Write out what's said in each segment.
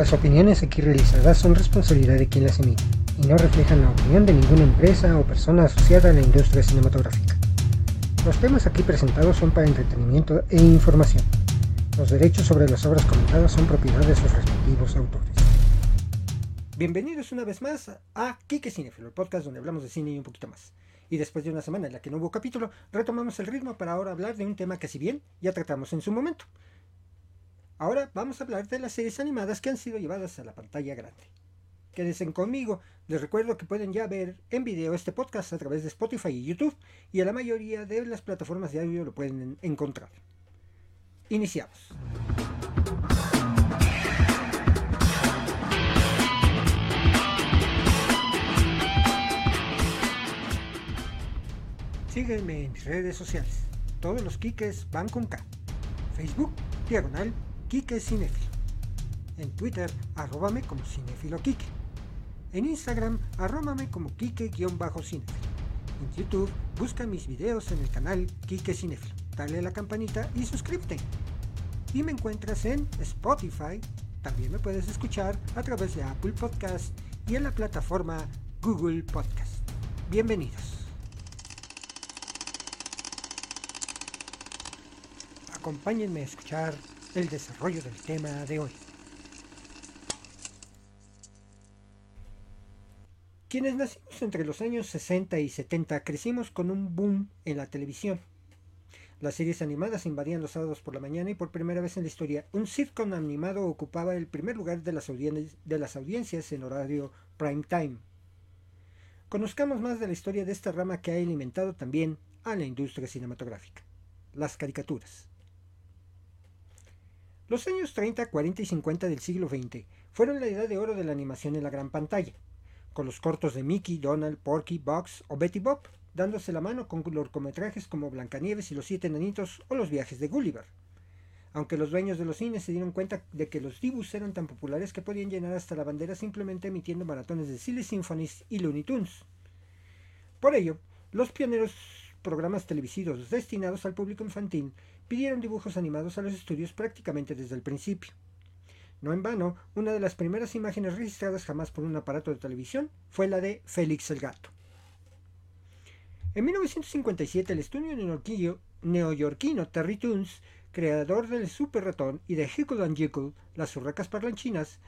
Las opiniones aquí realizadas son responsabilidad de quien las emite y no reflejan la opinión de ninguna empresa o persona asociada a la industria cinematográfica. Los temas aquí presentados son para entretenimiento e información. Los derechos sobre las obras comentadas son propiedad de sus respectivos autores. Bienvenidos una vez más a Kike Cinefilo, el podcast donde hablamos de cine y un poquito más. Y después de una semana en la que no hubo capítulo, retomamos el ritmo para ahora hablar de un tema que si bien ya tratamos en su momento. Ahora vamos a hablar de las series animadas que han sido llevadas a la pantalla grande. Quédense conmigo, les recuerdo que pueden ya ver en video este podcast a través de Spotify y YouTube y a la mayoría de las plataformas de audio lo pueden encontrar. Iniciamos. Sígueme en mis redes sociales. Todos los kikes van con K. Facebook, diagonal, Kike Cinefilo. En Twitter, arróbame como Cinefilo Kike. En Instagram, arróbame como Kike-Cinefilo. En YouTube, busca mis videos en el canal Kike Cinefilo. Dale a la campanita y suscríbete. Y me encuentras en Spotify. También me puedes escuchar a través de Apple Podcast y en la plataforma Google Podcast. Bienvenidos. Acompáñenme a escuchar el desarrollo del tema de hoy. Quienes nacimos entre los años 60 y 70 crecimos con un boom en la televisión. Las series animadas invadían los sábados por la mañana y por primera vez en la historia un sitcom animado ocupaba el primer lugar de las, audiencias en horario prime time. Conozcamos más de la historia de esta rama que ha alimentado también a la industria cinematográfica, las caricaturas. Los años 30, 40 y 50 del siglo XX fueron la edad de oro de la animación en la gran pantalla, con los cortos de Mickey, Donald, Porky, Bugs o Betty Bob, dándose la mano con cortometrajes como Blancanieves y los Siete Enanitos o Los Viajes de Gulliver. Aunque los dueños de los cines se dieron cuenta de que los dibus eran tan populares que podían llenar hasta la bandera simplemente emitiendo maratones de Silly Symphonies y Looney Tunes. Por ello, los pioneros programas televisivos destinados al público infantil pidieron dibujos animados a los estudios prácticamente desde el principio. No en vano, una de las primeras imágenes registradas jamás por un aparato de televisión fue la de Félix el Gato. En 1957, el estudio neoyorquino Terry Toons, creador del Super Ratón y de Hickle and Jekyll, las urracas parlanchinas,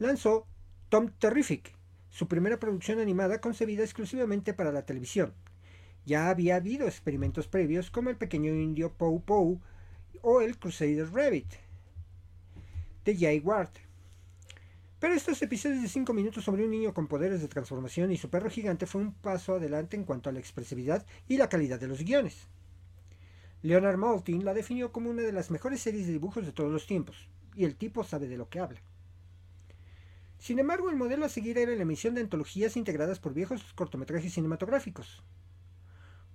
lanzó Tom Terrific, su primera producción animada concebida exclusivamente para la televisión, ya había habido experimentos previos como el pequeño indio Pou Pou o el Crusader Rabbit de Jay Ward. Pero estos episodios de 5 minutos sobre un niño con poderes de transformación y su perro gigante fue un paso adelante en cuanto a la expresividad y la calidad de los guiones. Leonard Maltin la definió como una de las mejores series de dibujos de todos los tiempos, y el tipo sabe de lo que habla. Sin embargo, el modelo a seguir era la emisión de antologías integradas por viejos cortometrajes cinematográficos,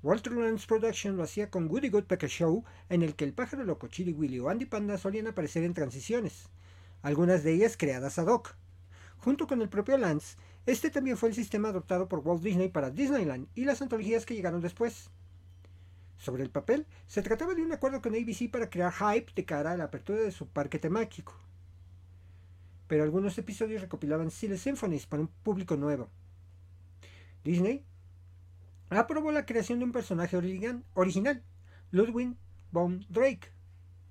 Walter Lance Production lo hacía con Woody Woodpecker Show, en el que el pájaro loco, Chili Willy o Andy Panda solían aparecer en transiciones, algunas de ellas creadas ad hoc. Junto con el propio Lance, este también fue el sistema adoptado por Walt Disney para Disneyland y las antologías que llegaron después. Sobre el papel, se trataba de un acuerdo con ABC para crear hype de cara a la apertura de su parque temático. Pero algunos episodios recopilaban Silly Symphonies para un público nuevo. Disney aprobó la creación de un personaje original, Ludwig von Drake,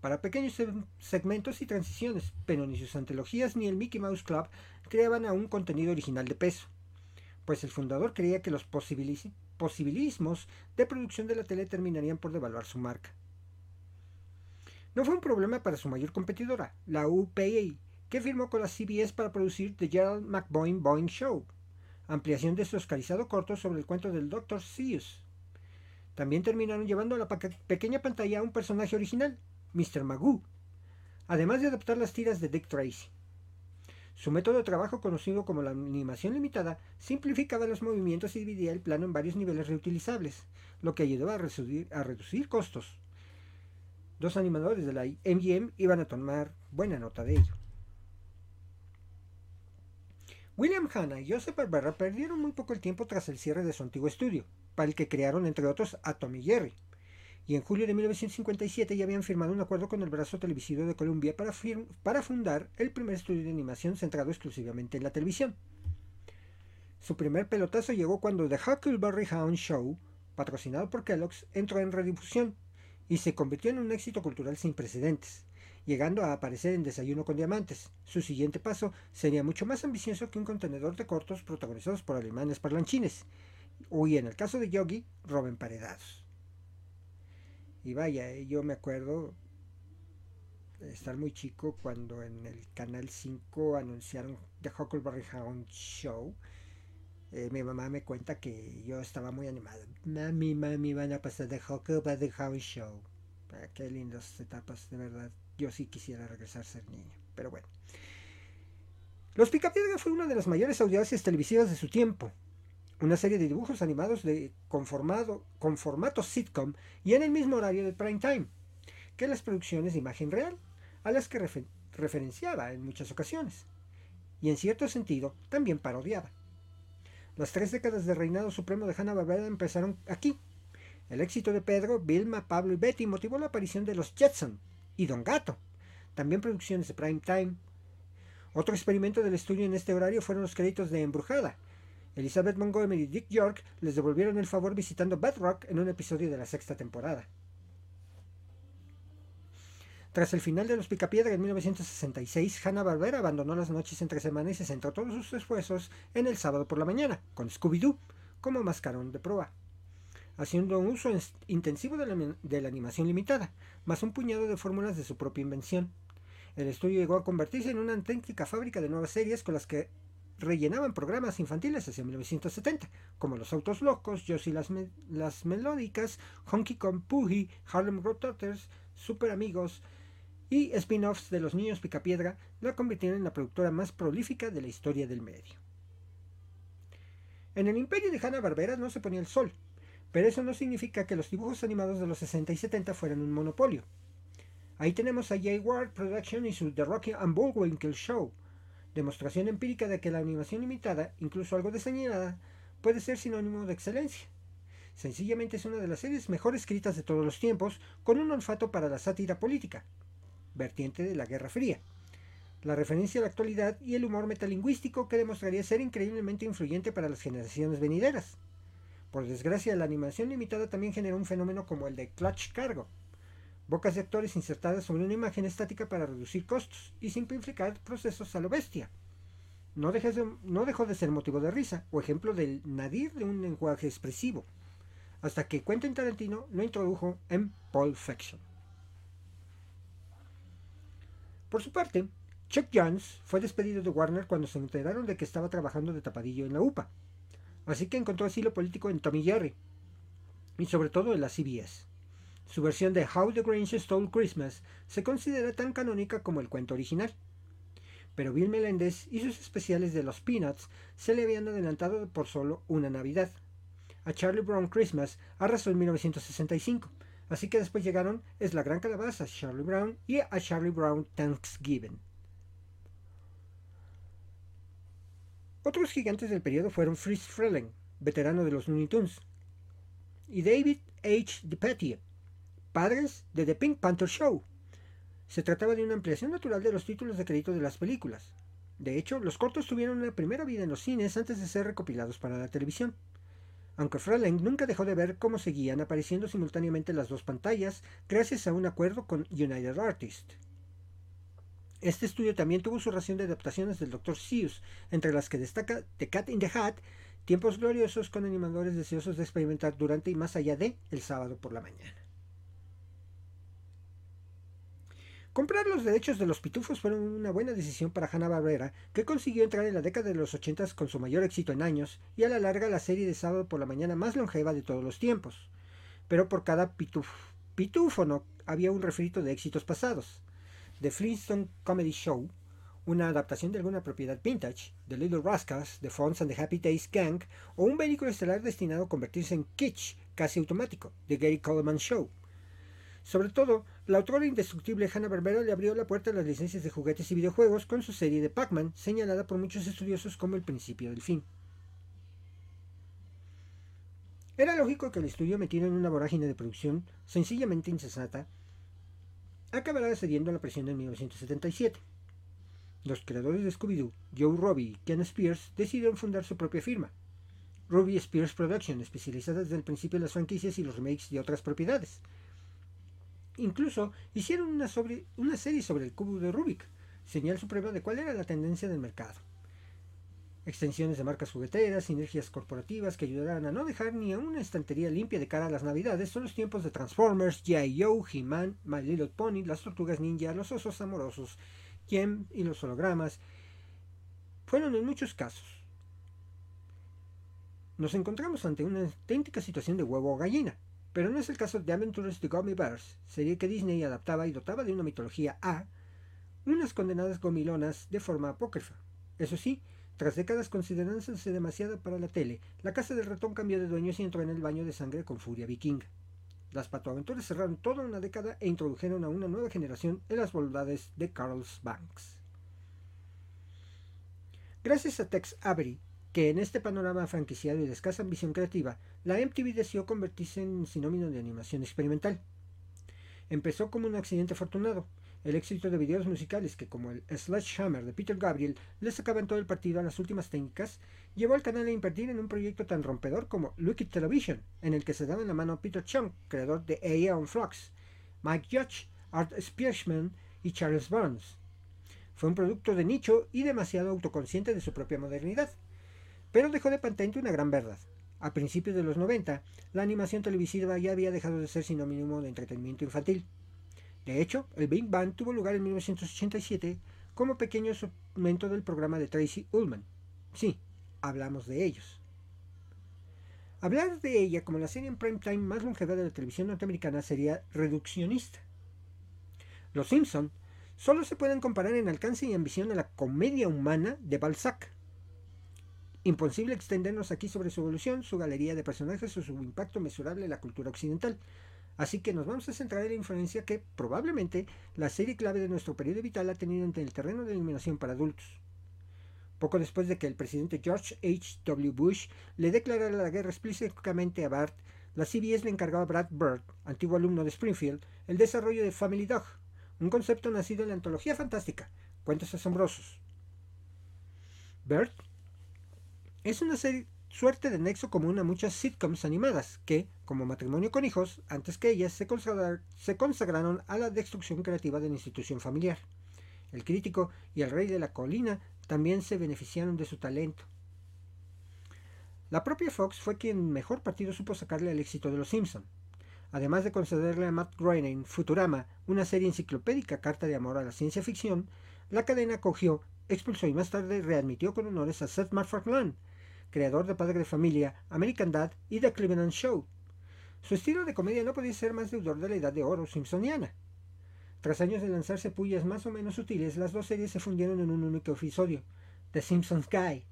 para pequeños segmentos y transiciones, pero ni sus antologías ni el Mickey Mouse Club creaban aún contenido original de peso, pues el fundador creía que los posibilismos de producción de la tele terminarían por devaluar su marca. No fue un problema para su mayor competidora, la UPA, que firmó con la CBS para producir The Gerald McBoyne Boeing Show, ampliación de su oscarizado corto sobre el cuento del Dr. Seuss. También terminaron llevando a la pequeña pantalla a un personaje original, Mr. Magoo, además de adaptar las tiras de Dick Tracy. Su método de trabajo, conocido como la animación limitada, simplificaba los movimientos y dividía el plano en varios niveles reutilizables, lo que ayudó a reducir, a reducir costos. Dos animadores de la MGM iban a tomar buena nota de ello. William Hanna y Joseph Barbera perdieron muy poco el tiempo tras el cierre de su antiguo estudio, para el que crearon entre otros a Tommy Jerry, y en julio de 1957 ya habían firmado un acuerdo con el brazo televisivo de Columbia para, para fundar el primer estudio de animación centrado exclusivamente en la televisión. Su primer pelotazo llegó cuando The Huckleberry Hound Show, patrocinado por Kellogg's, entró en redifusión y se convirtió en un éxito cultural sin precedentes, llegando a aparecer en Desayuno con Diamantes. Su siguiente paso sería mucho más ambicioso que un contenedor de cortos protagonizados por alemanes parlanchines, y en el caso de Yogi, Robin Paredados. Y vaya, eh, yo me acuerdo estar muy chico cuando en el Canal 5 anunciaron The Huckleberry Hound Show. Eh, mi mamá me cuenta que yo estaba muy animado. Mami, mami, van a pasar The Huckleberry Hound Show. Ah, qué lindas etapas, de verdad. Yo sí quisiera regresar a ser niño, pero bueno. Los Picapiedra fue una de las mayores audiencias televisivas de su tiempo una serie de dibujos animados de, con, con formato sitcom y en el mismo horario de prime time que las producciones de imagen real, a las que referenciaba en muchas ocasiones, y en cierto sentido también parodiaba. Las tres décadas de reinado supremo de Hanna-Barbera empezaron aquí. El éxito de Pedro, Vilma, Pablo y Betty motivó la aparición de los Jetson y Don Gato, también producciones de prime time. Otro experimento del estudio en este horario fueron los créditos de Embrujada, Elizabeth Montgomery y Dick York les devolvieron el favor visitando Bedrock en un episodio de la sexta temporada. Tras el final de Los Picapiedra en 1966, Hanna-Barbera abandonó las noches entre semana y se centró todos sus esfuerzos en el sábado por la mañana, con Scooby-Doo como mascarón de prueba, haciendo un uso intensivo de la, animación limitada, más un puñado de fórmulas de su propia invención. El estudio llegó a convertirse en una auténtica fábrica de nuevas series con las que rellenaban programas infantiles hacia 1970, como Los Autos Locos, Josie las, las Melódicas, Honky Kong Poogie, Harlem Globetrotters, Super Amigos y spin-offs de Los Niños Picapiedra, la convirtieron en la productora más prolífica de la historia del medio. En el imperio de Hanna-Barbera no se ponía el sol, pero eso no significa que los dibujos animados de los 60 y 70 fueran un monopolio. Ahí tenemos a Jay Ward Production y su The Rocky and Bullwinkle Show, demostración empírica de que la animación limitada, incluso algo diseñada, puede ser sinónimo de excelencia. Sencillamente es una de las series mejor escritas de todos los tiempos, con un olfato para la sátira política, vertiente de la Guerra Fría, la referencia a la actualidad y el humor metalingüístico que demostraría ser increíblemente influyente para las generaciones venideras. Por desgracia, la animación limitada también generó un fenómeno como el de Clutch Cargo, bocas de actores insertadas sobre una imagen estática para reducir costos y simplificar procesos a lo bestia. No, dejó de ser motivo de risa o ejemplo del nadir de un lenguaje expresivo, hasta que Quentin Tarantino lo introdujo en Pulp Fiction. Por su parte, Chuck Jones fue despedido de Warner cuando se enteraron de que estaba trabajando de tapadillo en la UPA, así que encontró asilo político en Tommy Jerry y sobre todo en la CBS. Su versión de How the Grinch Stole Christmas se considera tan canónica como el cuento original. Pero Bill Melendez y sus especiales de los Peanuts se le habían adelantado por solo una Navidad. A Charlie Brown Christmas arrasó en 1965, así que después llegaron Es la Gran Calabaza, Charlie Brown y A Charlie Brown Thanksgiving. Otros gigantes del periodo fueron Fritz Freleng, veterano de los Looney Tunes, y David H. DePatie, padres de The Pink Panther Show. Se trataba de una ampliación natural de los títulos de crédito de las películas. De hecho, los cortos tuvieron una primera vida en los cines antes de ser recopilados para la televisión. Aunque Freleng nunca dejó de ver cómo seguían apareciendo simultáneamente las dos pantallas gracias a un acuerdo con United Artists. Este estudio también tuvo su ración de adaptaciones del Dr. Seuss, entre las que destaca The Cat in the Hat, tiempos gloriosos con animadores deseosos de experimentar durante y más allá de El sábado por la mañana. Comprar los derechos de los pitufos fue una buena decisión para Hanna-Barbera, que consiguió entrar en la década de los 80 con su mayor éxito en años y a la larga la serie de sábado por la mañana más longeva de todos los tiempos. Pero por cada pitúfono había un refrito de éxitos pasados. The Flintstone Comedy Show, una adaptación de alguna propiedad vintage, The Little Rascals, The Fonz and the Happy Days Gang, o un vehículo estelar destinado a convertirse en kitsch casi automático, The Gary Coleman Show. Sobre todo, la autora indestructible Hanna-Barbera le abrió la puerta a las licencias de juguetes y videojuegos con su serie de Pac-Man, señalada por muchos estudiosos como el principio del fin. Era lógico que el estudio metido en una vorágine de producción sencillamente insensata acabará cediendo a la presión en 1977. Los creadores de Scooby-Doo, Joe Robbie y Ken Spears, decidieron fundar su propia firma, Ruby Spears Production, especializada desde el principio en las franquicias y los remakes de otras propiedades. Incluso hicieron una, una serie sobre el cubo de Rubik, señal suprema de cuál era la tendencia del mercado. Extensiones de marcas jugueteras, sinergias corporativas que ayudarán a no dejar ni a una estantería limpia de cara a las navidades son los tiempos de Transformers, G.I. Joe, He-Man, My Little Pony, las tortugas ninja, los osos amorosos, Jem y los hologramas. Fueron en muchos casos. Nos encontramos ante una auténtica situación de huevo o gallina, pero no es el caso de Adventures de Gummy Bears, serie que Disney adaptaba y dotaba de una mitología A, unas condenadas gomilonas de forma apócrifa. Eso sí, tras décadas considerándose demasiado para la tele, la casa del ratón cambió de dueños y entró en el baño de sangre con furia vikinga. Las patoaventuras cerraron toda una década e introdujeron a una nueva generación en las bondades de Carlos Banks. Gracias a Tex Avery, que en este panorama franquiciado y de escasa ambición creativa, la MTV decidió convertirse en un sinónimo de animación experimental. Empezó como un accidente afortunado, el éxito de videos musicales que, como el Sledgehammer de Peter Gabriel, le sacaban todo el partido a las últimas técnicas, llevó al canal a invertir en un proyecto tan rompedor como Look Television, en el que se daban la mano Peter Chung, creador de Aeon Flux, Mike Judge, Art Spearman y Charles Burns. Fue un producto de nicho y demasiado autoconsciente de su propia modernidad. Pero dejó de patente una gran verdad. A principios de los 90, la animación televisiva ya había dejado de ser sinónimo de entretenimiento infantil. De hecho, el Big Bang tuvo lugar en 1987 como pequeño segmento del programa de Tracy Ullman. Sí, hablamos de ellos. Hablar de ella como la serie en prime time más longeva de la televisión norteamericana sería reduccionista. Los Simpson solo se pueden comparar en alcance y ambición a la comedia humana de Balzac. Imposible extendernos aquí sobre su evolución, su galería de personajes o su impacto mesurable en la cultura occidental, Así que nos vamos a centrar en la influencia que probablemente la serie clave de nuestro periodo vital ha tenido en el terreno de la iluminación para adultos. Poco después de que el presidente George H. W. Bush le declarara la guerra explícitamente a Bart, la CBS le encargó a Brad Bird, antiguo alumno de Springfield, el desarrollo de Family Dog, un concepto nacido en la antología fantástica, Cuentos Asombrosos. Bird es una serie suerte de nexo común a muchas sitcoms animadas que, como matrimonio con hijos, antes que ellas se, consagraron a la destrucción creativa de la institución familiar. El crítico y el rey de la colina también se beneficiaron de su talento. La propia Fox fue quien mejor partido supo sacarle al éxito de Los Simpson. Además de concederle a Matt Groening Futurama, una serie enciclopédica carta de amor a la ciencia ficción, la cadena cogió, expulsó y más tarde readmitió con honores a Seth MacFarlane, creador de Padre de Familia, American Dad y The Cleveland Show. Su estilo de comedia no podía ser más deudor de la edad de oro simpsoniana. Tras años de lanzarse pullas más o menos sutiles, las dos series se fundieron en un único episodio, The Simpsons Guy.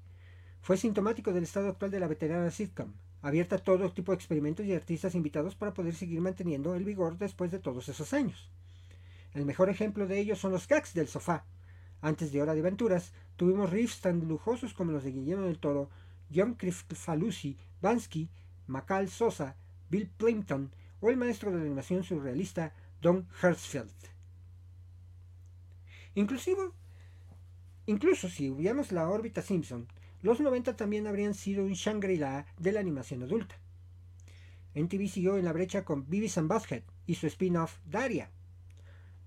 Fue sintomático del estado actual de la veterana sitcom, abierta a todo tipo de experimentos y artistas invitados para poder seguir manteniendo el vigor después de todos esos años. El mejor ejemplo de ello son los gags del sofá. Antes de Hora de Aventuras, tuvimos riffs tan lujosos como los de Guillermo del Toro John Falusi, Bansky, Macal Sosa, Bill Plimpton o el maestro de la animación surrealista Don Hertzfeld. Inclusive, incluso si hubiéramos la órbita Simpson, los 90 también habrían sido un Shangri-La de la animación adulta. NTV siguió en la brecha con Beavis and Butthead y su spin-off Daria.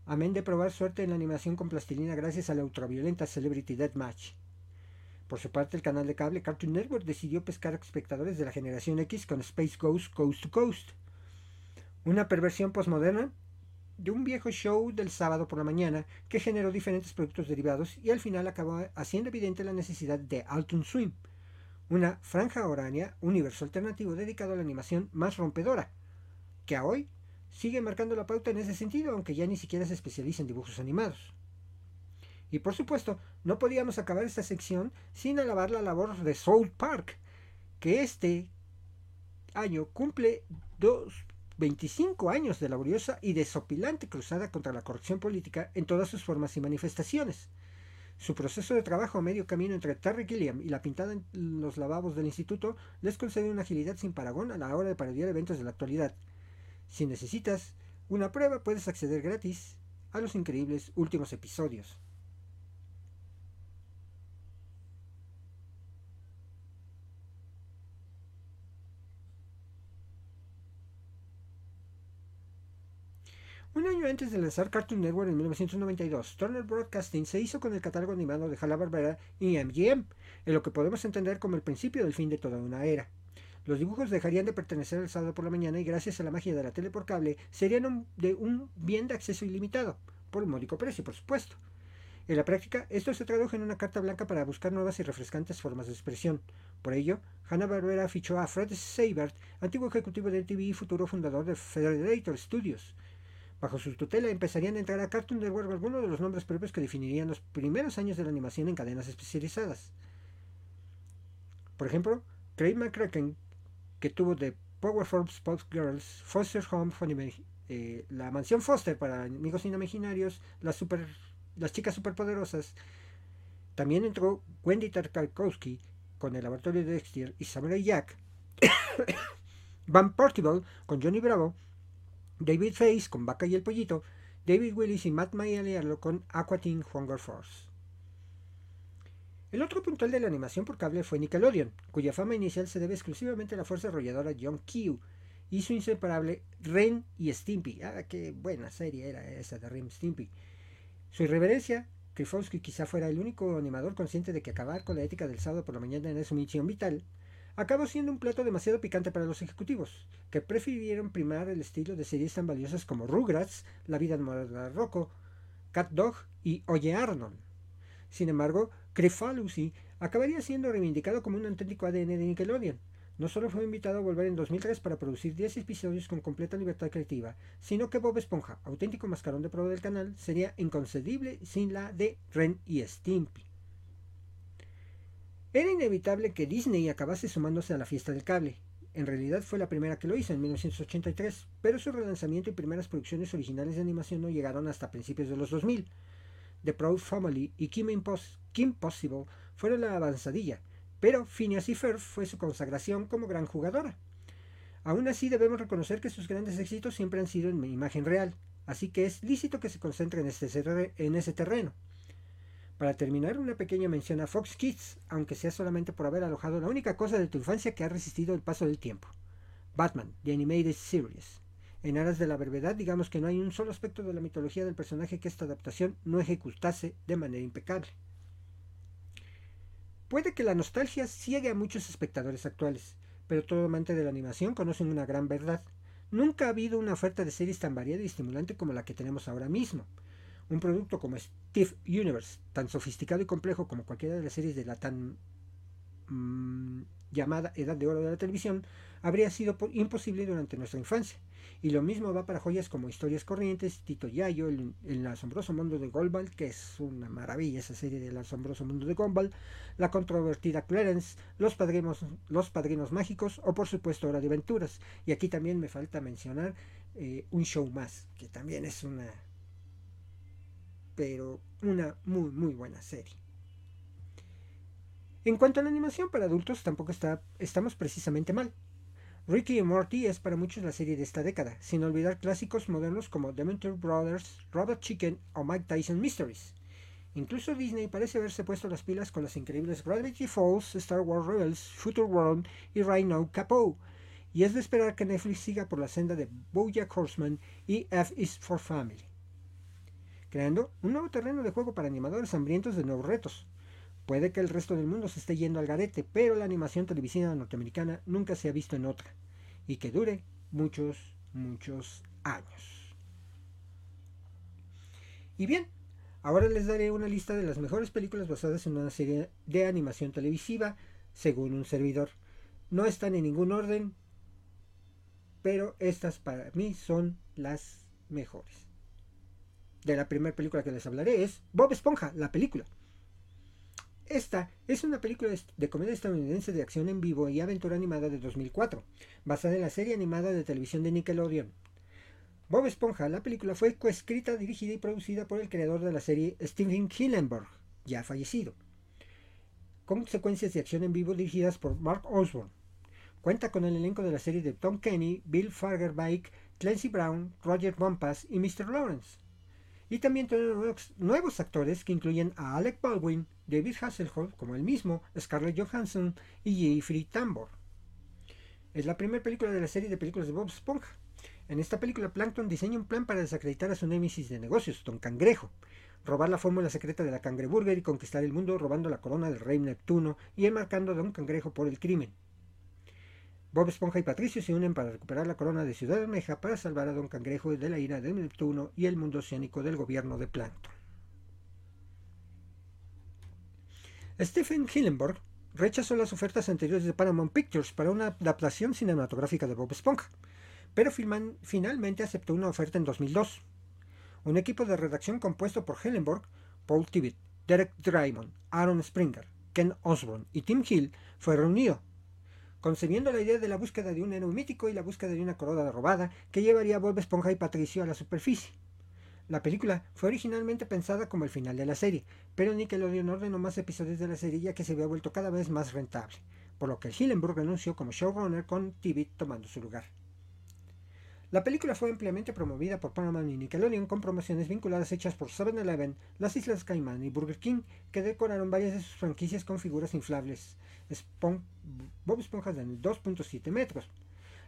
Amén de probar suerte en la animación con plastilina gracias a la ultraviolenta Celebrity Deathmatch. Por su parte, el canal de cable Cartoon Network decidió pescar a espectadores de la generación X con Space Ghost Coast to Coast, una perversión postmoderna de un viejo show del sábado por la mañana que generó diferentes productos derivados y al final acabó haciendo evidente la necesidad de Alton Swim, una franja horaria, universo alternativo dedicado a la animación más rompedora, que a hoy sigue marcando la pauta en ese sentido, aunque ya ni siquiera se especializa en dibujos animados. Y por supuesto, no podíamos acabar esta sección sin alabar la labor de South Park, que este año cumple dos, 25 años de laboriosa y desopilante cruzada contra la corrupción política en todas sus formas y manifestaciones. Su proceso de trabajo a medio camino entre Terry Gilliam y la pintada en los lavabos del instituto les concede una agilidad sin paragón a la hora de parodiar eventos de la actualidad. Si necesitas una prueba, puedes acceder gratis a los increíbles últimos episodios. Un año antes de lanzar Cartoon Network en 1992, Turner Broadcasting se hizo con el catálogo animado de Hanna-Barbera y MGM, en lo que podemos entender como el principio del fin de toda una era. Los dibujos dejarían de pertenecer al sábado por la mañana y gracias a la magia de la tele por cable serían de un bien de acceso ilimitado, por un módico precio, por supuesto. En la práctica, esto se tradujo en una carta blanca para buscar nuevas y refrescantes formas de expresión. Por ello, Hanna-Barbera fichó a Fred Seibert, antiguo ejecutivo de TV y futuro fundador de Federator Studios, Bajo su tutela empezarían a entrar a Cartoon Network algunos de los nombres propios que definirían los primeros años de la animación en cadenas especializadas. Por ejemplo, Craig McCracken, que tuvo de Powerform Sports Girls, Foster Home, eh, la mansión Foster para amigos inimaginarios, las, super, chicas superpoderosas. También entró Wendy Tarkowski con el laboratorio de Dexter y Samurai Jack. Van Portable con Johnny Bravo David Face con Vaca y el Pollito, David Willis y Matt Maialiarlo con Aqua Teen Hunger Force. El otro puntual de la animación por cable fue Nickelodeon, cuya fama inicial se debe exclusivamente a la fuerza arrolladora John Q y su inseparable Ren y Stimpy. Ah, qué buena serie era esa de Ren y Stimpy. Su irreverencia, Krifowski quizá fuera el único animador consciente de que acabar con la ética del sábado por la mañana era su misión vital, acabó siendo un plato demasiado picante para los ejecutivos, que prefirieron primar el estilo de series tan valiosas como Rugrats, La vida de Rocco, Cat Dog y Oye Arnold. Sin embargo, Crefalucy acabaría siendo reivindicado como un auténtico ADN de Nickelodeon. No solo fue invitado a volver en 2003 para producir 10 episodios con completa libertad creativa, sino que Bob Esponja, auténtico mascarón de prueba del canal, sería inconcebible sin la de Ren y Stimpy. Era inevitable que Disney acabase sumándose a la fiesta del cable. En realidad fue la primera que lo hizo en 1983, pero su relanzamiento y primeras producciones originales de animación no llegaron hasta principios de los 2000. The Proud Family y Kim, Possible fueron la avanzadilla, pero Phineas y Ferb fue su consagración como gran jugadora. Aún así debemos reconocer que sus grandes éxitos siempre han sido en imagen real, así que es lícito que se concentre en, este, en ese terreno. Para terminar, una pequeña mención a Fox Kids, aunque sea solamente por haber alojado la única cosa de tu infancia que ha resistido el paso del tiempo. Batman, The Animated Series. En aras de la brevedad, digamos que no hay un solo aspecto de la mitología del personaje que esta adaptación no ejecutase de manera impecable. Puede que la nostalgia ciegue a muchos espectadores actuales, pero todo amante de la animación conoce una gran verdad. Nunca ha habido una oferta de series tan variada y estimulante como la que tenemos ahora mismo. Un producto como Steve Universe, tan sofisticado y complejo como cualquiera de las series de la tan mm, llamada Edad de Oro de la televisión, habría sido imposible durante nuestra infancia. Y lo mismo va para joyas como Historias Corrientes, Tito Yayo, el, asombroso mundo de Gumball, que es una maravilla esa serie del asombroso mundo de Gumball, la controvertida Clarence, los padrinos, los padrinos mágicos o por supuesto Hora de Aventuras. Y aquí también me falta mencionar eh, un show más, que también es una pero una muy muy buena serie. En cuanto a la animación para adultos, tampoco está, estamos precisamente mal. Ricky y Morty es para muchos la serie de esta década, sin olvidar clásicos modernos como Dementor Brothers, Robot Chicken o Mike Tyson Mysteries. Incluso Disney parece haberse puesto las pilas con las increíbles Gravity Falls, Star Wars Rebels, Future World y Rhino Capo. Y es de esperar que Netflix siga por la senda de Bojack Horseman y F is for Family creando un nuevo terreno de juego para animadores hambrientos de nuevos retos. Puede que el resto del mundo se esté yendo al garete, pero la animación televisiva norteamericana nunca se ha visto en otra, y que dure muchos, muchos años. Y bien, ahora les daré una lista de las mejores películas basadas en una serie de animación televisiva, según un servidor. No están en ningún orden, pero estas para mí son las mejores de la primera película que les hablaré es Bob Esponja, la película. Esta es una película de comedia estadounidense de acción en vivo y aventura animada de 2004, basada en la serie animada de televisión de Nickelodeon. Bob Esponja, la película, fue coescrita, dirigida y producida por el creador de la serie Steven Hillenburg, ya fallecido. Con secuencias de acción en vivo dirigidas por Mark Osborne. Cuenta con el elenco de la serie de Tom Kenny, Bill Fagerbaik, Clancy Brown, Roger Bompas y Mr. Lawrence. Y también tenemos nuevos actores que incluyen a Alec Baldwin, David Hasselhoff como el mismo, Scarlett Johansson y Jeffrey Tambor. Es la primera película de la serie de películas de Bob Esponja. En esta película, Plankton diseña un plan para desacreditar a su némesis de negocios, Don Cangrejo, robar la fórmula secreta de la cangreburger y conquistar el mundo robando la corona del rey Neptuno y enmarcando a Don Cangrejo por el crimen. Bob Esponja y Patricio se unen para recuperar la corona de Ciudad Almeja para salvar a Don Cangrejo de la ira de Neptuno y el mundo oceánico del gobierno de Plankton. Stephen Hillenburg rechazó las ofertas anteriores de Paramount Pictures para una adaptación cinematográfica de Bob Esponja, pero finalmente aceptó una oferta en 2002. Un equipo de redacción compuesto por Hillenburg, Paul Tibbett, Derek Drymon, Aaron Springer, Ken Osborne y Tim Hill fue reunido concebiendo la idea de la búsqueda de un héroe mítico y la búsqueda de una corona robada que llevaría a Bob Esponja y Patricio a la superficie. La película fue originalmente pensada como el final de la serie, pero Nickelodeon ordenó más episodios de la serie ya que se había vuelto cada vez más rentable, por lo que Hillenburg renunció como showrunner con TV tomando su lugar. La película fue ampliamente promovida por Paramount y Nickelodeon con promociones vinculadas hechas por 7-Eleven, las Islas Caimán y Burger King, que decoraron varias de sus franquicias con figuras inflables, Bob Esponjas de 2.7 metros.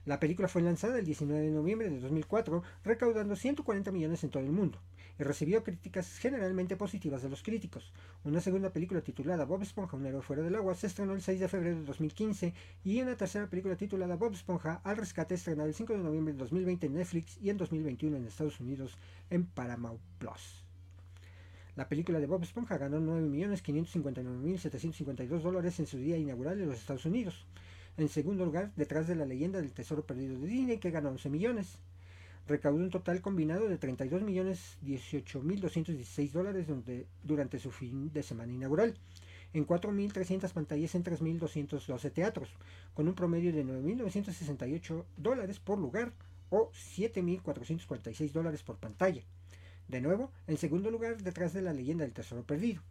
La película fue lanzada el 19 de noviembre de 2004, recaudando 140 millones en todo el mundo y recibió críticas generalmente positivas de los críticos. Una segunda película titulada Bob Esponja, un héroe fuera del agua, se estrenó el 6 de febrero de 2015 y una tercera película titulada Bob Esponja al rescate estrenada el 5 de noviembre de 2020 en Netflix y en 2021 en Estados Unidos en Paramount Plus. La película de Bob Esponja ganó 9.559.752 dólares en su día inaugural en los Estados Unidos. En segundo lugar, detrás de la leyenda del tesoro perdido de Disney, que ganó 11 millones recaudó un total combinado de 32 millones 18 mil 216 dólares durante su fin de semana inaugural, en 4.300 pantallas en 3.212 teatros, con un promedio de 9.968 dólares por lugar o 7.446 dólares por pantalla. De nuevo, en segundo lugar detrás de la leyenda del tesoro perdido.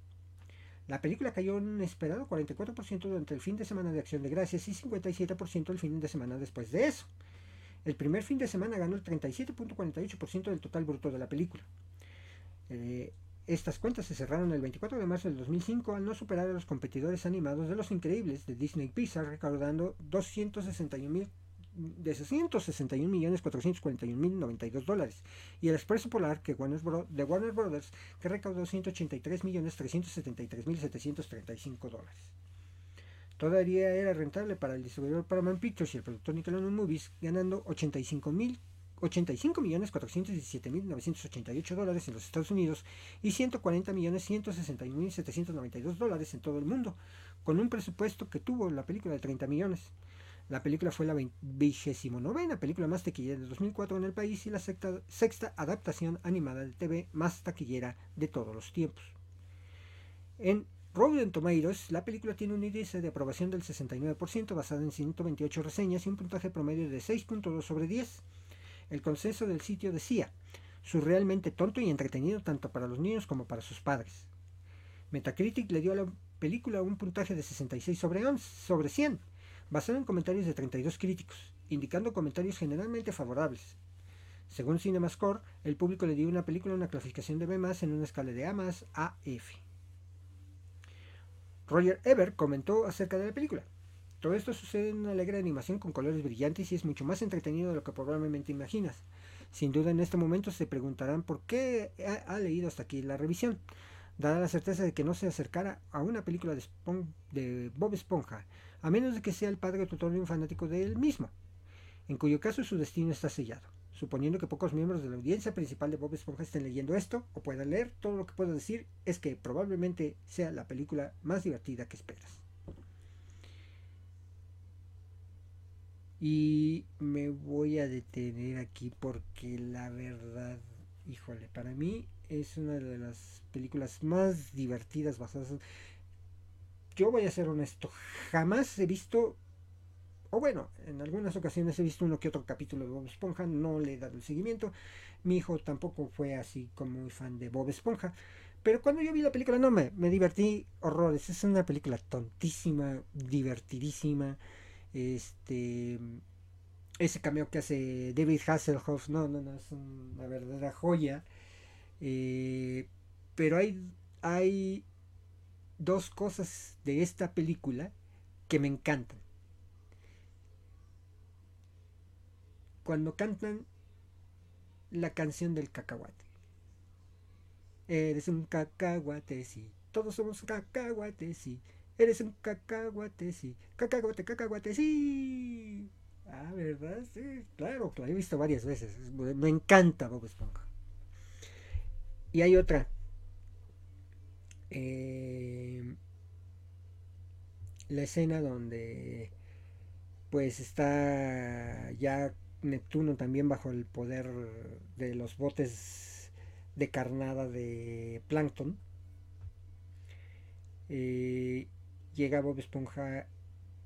La película cayó en un esperado 44% durante el fin de semana de Acción de Gracias y 57% el fin de semana después de eso. El primer fin de semana ganó el 37.48% del total bruto de la película. Eh, estas cuentas se cerraron el 24 de marzo del 2005 al no superar a los competidores animados de Los Increíbles de Disney Pixar, recaudando 261 de 661 millones dólares y el Expreso Polar que Warner de Warner Brothers que recaudó 183 millones dólares. Todavía era rentable para el distribuidor Paramount Pictures y el productor Nickelodeon Movies, ganando 85 mil 85 millones 417 mil 988 dólares en los Estados Unidos y 140 millones 161 mil 792 dólares en todo el mundo, con un presupuesto que tuvo la película de 30 millones. La película fue la vigésimo novena película más taquillera de 2004 en el país y la sexta, sexta adaptación animada de TV más taquillera de todos los tiempos. En Rotten Tomatoes, la película tiene un índice de aprobación del 69% basada en 128 reseñas y un puntaje promedio de 6.2 sobre 10. El consenso del sitio decía, surrealmente tonto y entretenido tanto para los niños como para sus padres. Metacritic le dio a la película un puntaje de 66 sobre, 11, sobre 100, basado en comentarios de 32 críticos, indicando comentarios generalmente favorables. Según CinemaScore, el público le dio una película una clasificación de B+, en una escala de A+, a F. Roger Ebert comentó acerca de la película. Todo esto sucede en una alegre animación con colores brillantes y es mucho más entretenido de lo que probablemente imaginas. Sin duda en este momento se preguntarán por qué ha, leído hasta aquí la revisión. Dada la certeza de que no se acercara a una película de, de Bob Esponja, a menos de que sea el padre o tutor de un fanático de él mismo, en cuyo caso su destino está sellado suponiendo que pocos miembros de la audiencia principal de Bob Esponja estén leyendo esto o puedan leer, todo lo que puedo decir es que probablemente sea la película más divertida que esperas. Y me voy a detener aquí porque la verdad, híjole, para mí es una de las películas más divertidas basadas en... Yo voy a ser honesto, jamás he visto o bueno, en algunas ocasiones he visto uno que otro capítulo de Bob Esponja, no le he dado el seguimiento. Mi hijo tampoco fue así como muy fan de Bob Esponja, Pero cuando yo vi la película, no, me, me divertí horrores. Es una película tontísima, divertidísima. Este. Ese cameo que hace David Hasselhoff, no, no, no, es una verdadera joya. Eh, pero hay, hay dos cosas de esta película que me encantan. Cuando cantan la canción del cacahuate. Eres un cacahuate, sí. Todos somos cacahuates, sí. Eres un cacahuate, sí. Cacahuate, cacahuate, sí. Ah, ¿verdad? Sí, claro, lo he visto varias veces. Me encanta Bob Esponja. Y hay otra. Eh, la escena donde pues está ya Neptuno también bajo el poder de los botes de carnada de Plankton. Eh, llega Bob Esponja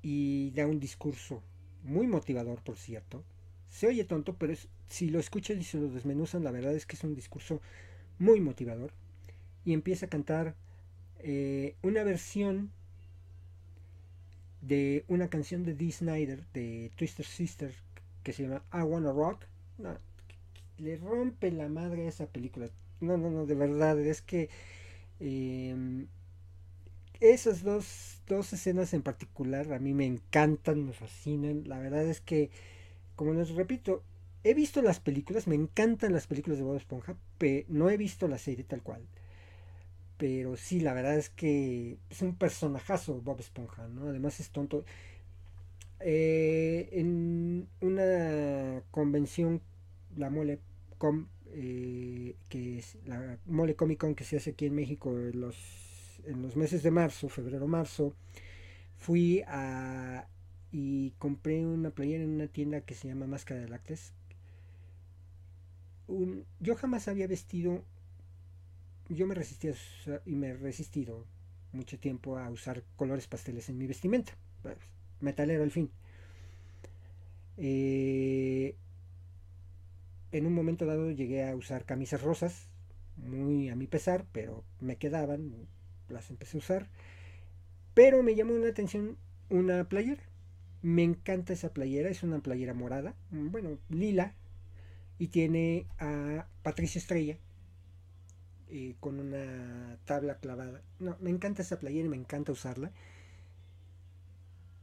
y da un discurso muy motivador, por cierto. Se oye tonto, pero si lo escuchan y se lo desmenuzan, la verdad es que es un discurso muy motivador. Y empieza a cantar eh, una versión de una canción de Dee Snyder, de Twister Sister, que se llama I Wanna Rock. le rompe la madre a esa película. No, no, no, de verdad, es que em, esas dos, dos escenas en particular a mí me encantan, me fascinan. La verdad es que, como les repito, he visto las películas, me encantan las películas de Bob Esponja, pero no he visto la serie tal cual. Pero sí, la verdad es que es un personajazo Bob Esponja, ¿no? Además es tonto. Eh, en una convención, la Mole eh, que es la Mole Comic Con que se hace aquí en México en los, en los meses de marzo, febrero-marzo, fui a y compré una playera en una tienda que se llama Máscara de Lácteos. yo jamás había vestido yo me resistí y me he resistido mucho tiempo a usar colores pasteles en mi vestimenta. Metalero al fin. Eh, en un momento dado llegué a usar camisas rosas, muy a mi pesar, pero me quedaban, las empecé a usar. Pero me llamó la atención una playera. Me encanta esa playera, es una playera morada, bueno, lila, y tiene a Patricia Estrella, eh, con una tabla clavada. No, me encanta esa playera y me encanta usarla.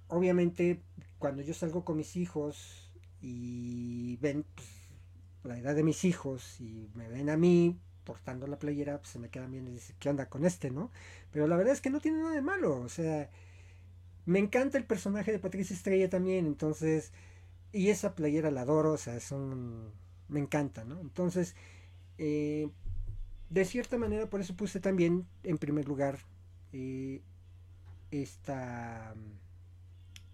Obviamente, cuando yo salgo con mis hijos y ven pues, la edad de mis hijos y me ven a mí portando la playera, pues se me quedan bien y dicen, ¿qué onda con este, no? Pero la verdad es que no tiene nada de malo, o sea, me encanta el personaje de Patricia Estrella también, entonces, y esa playera la adoro, o sea, es un, me encanta, ¿no? Entonces, eh, de cierta manera, por eso puse también en primer lugar eh, esta,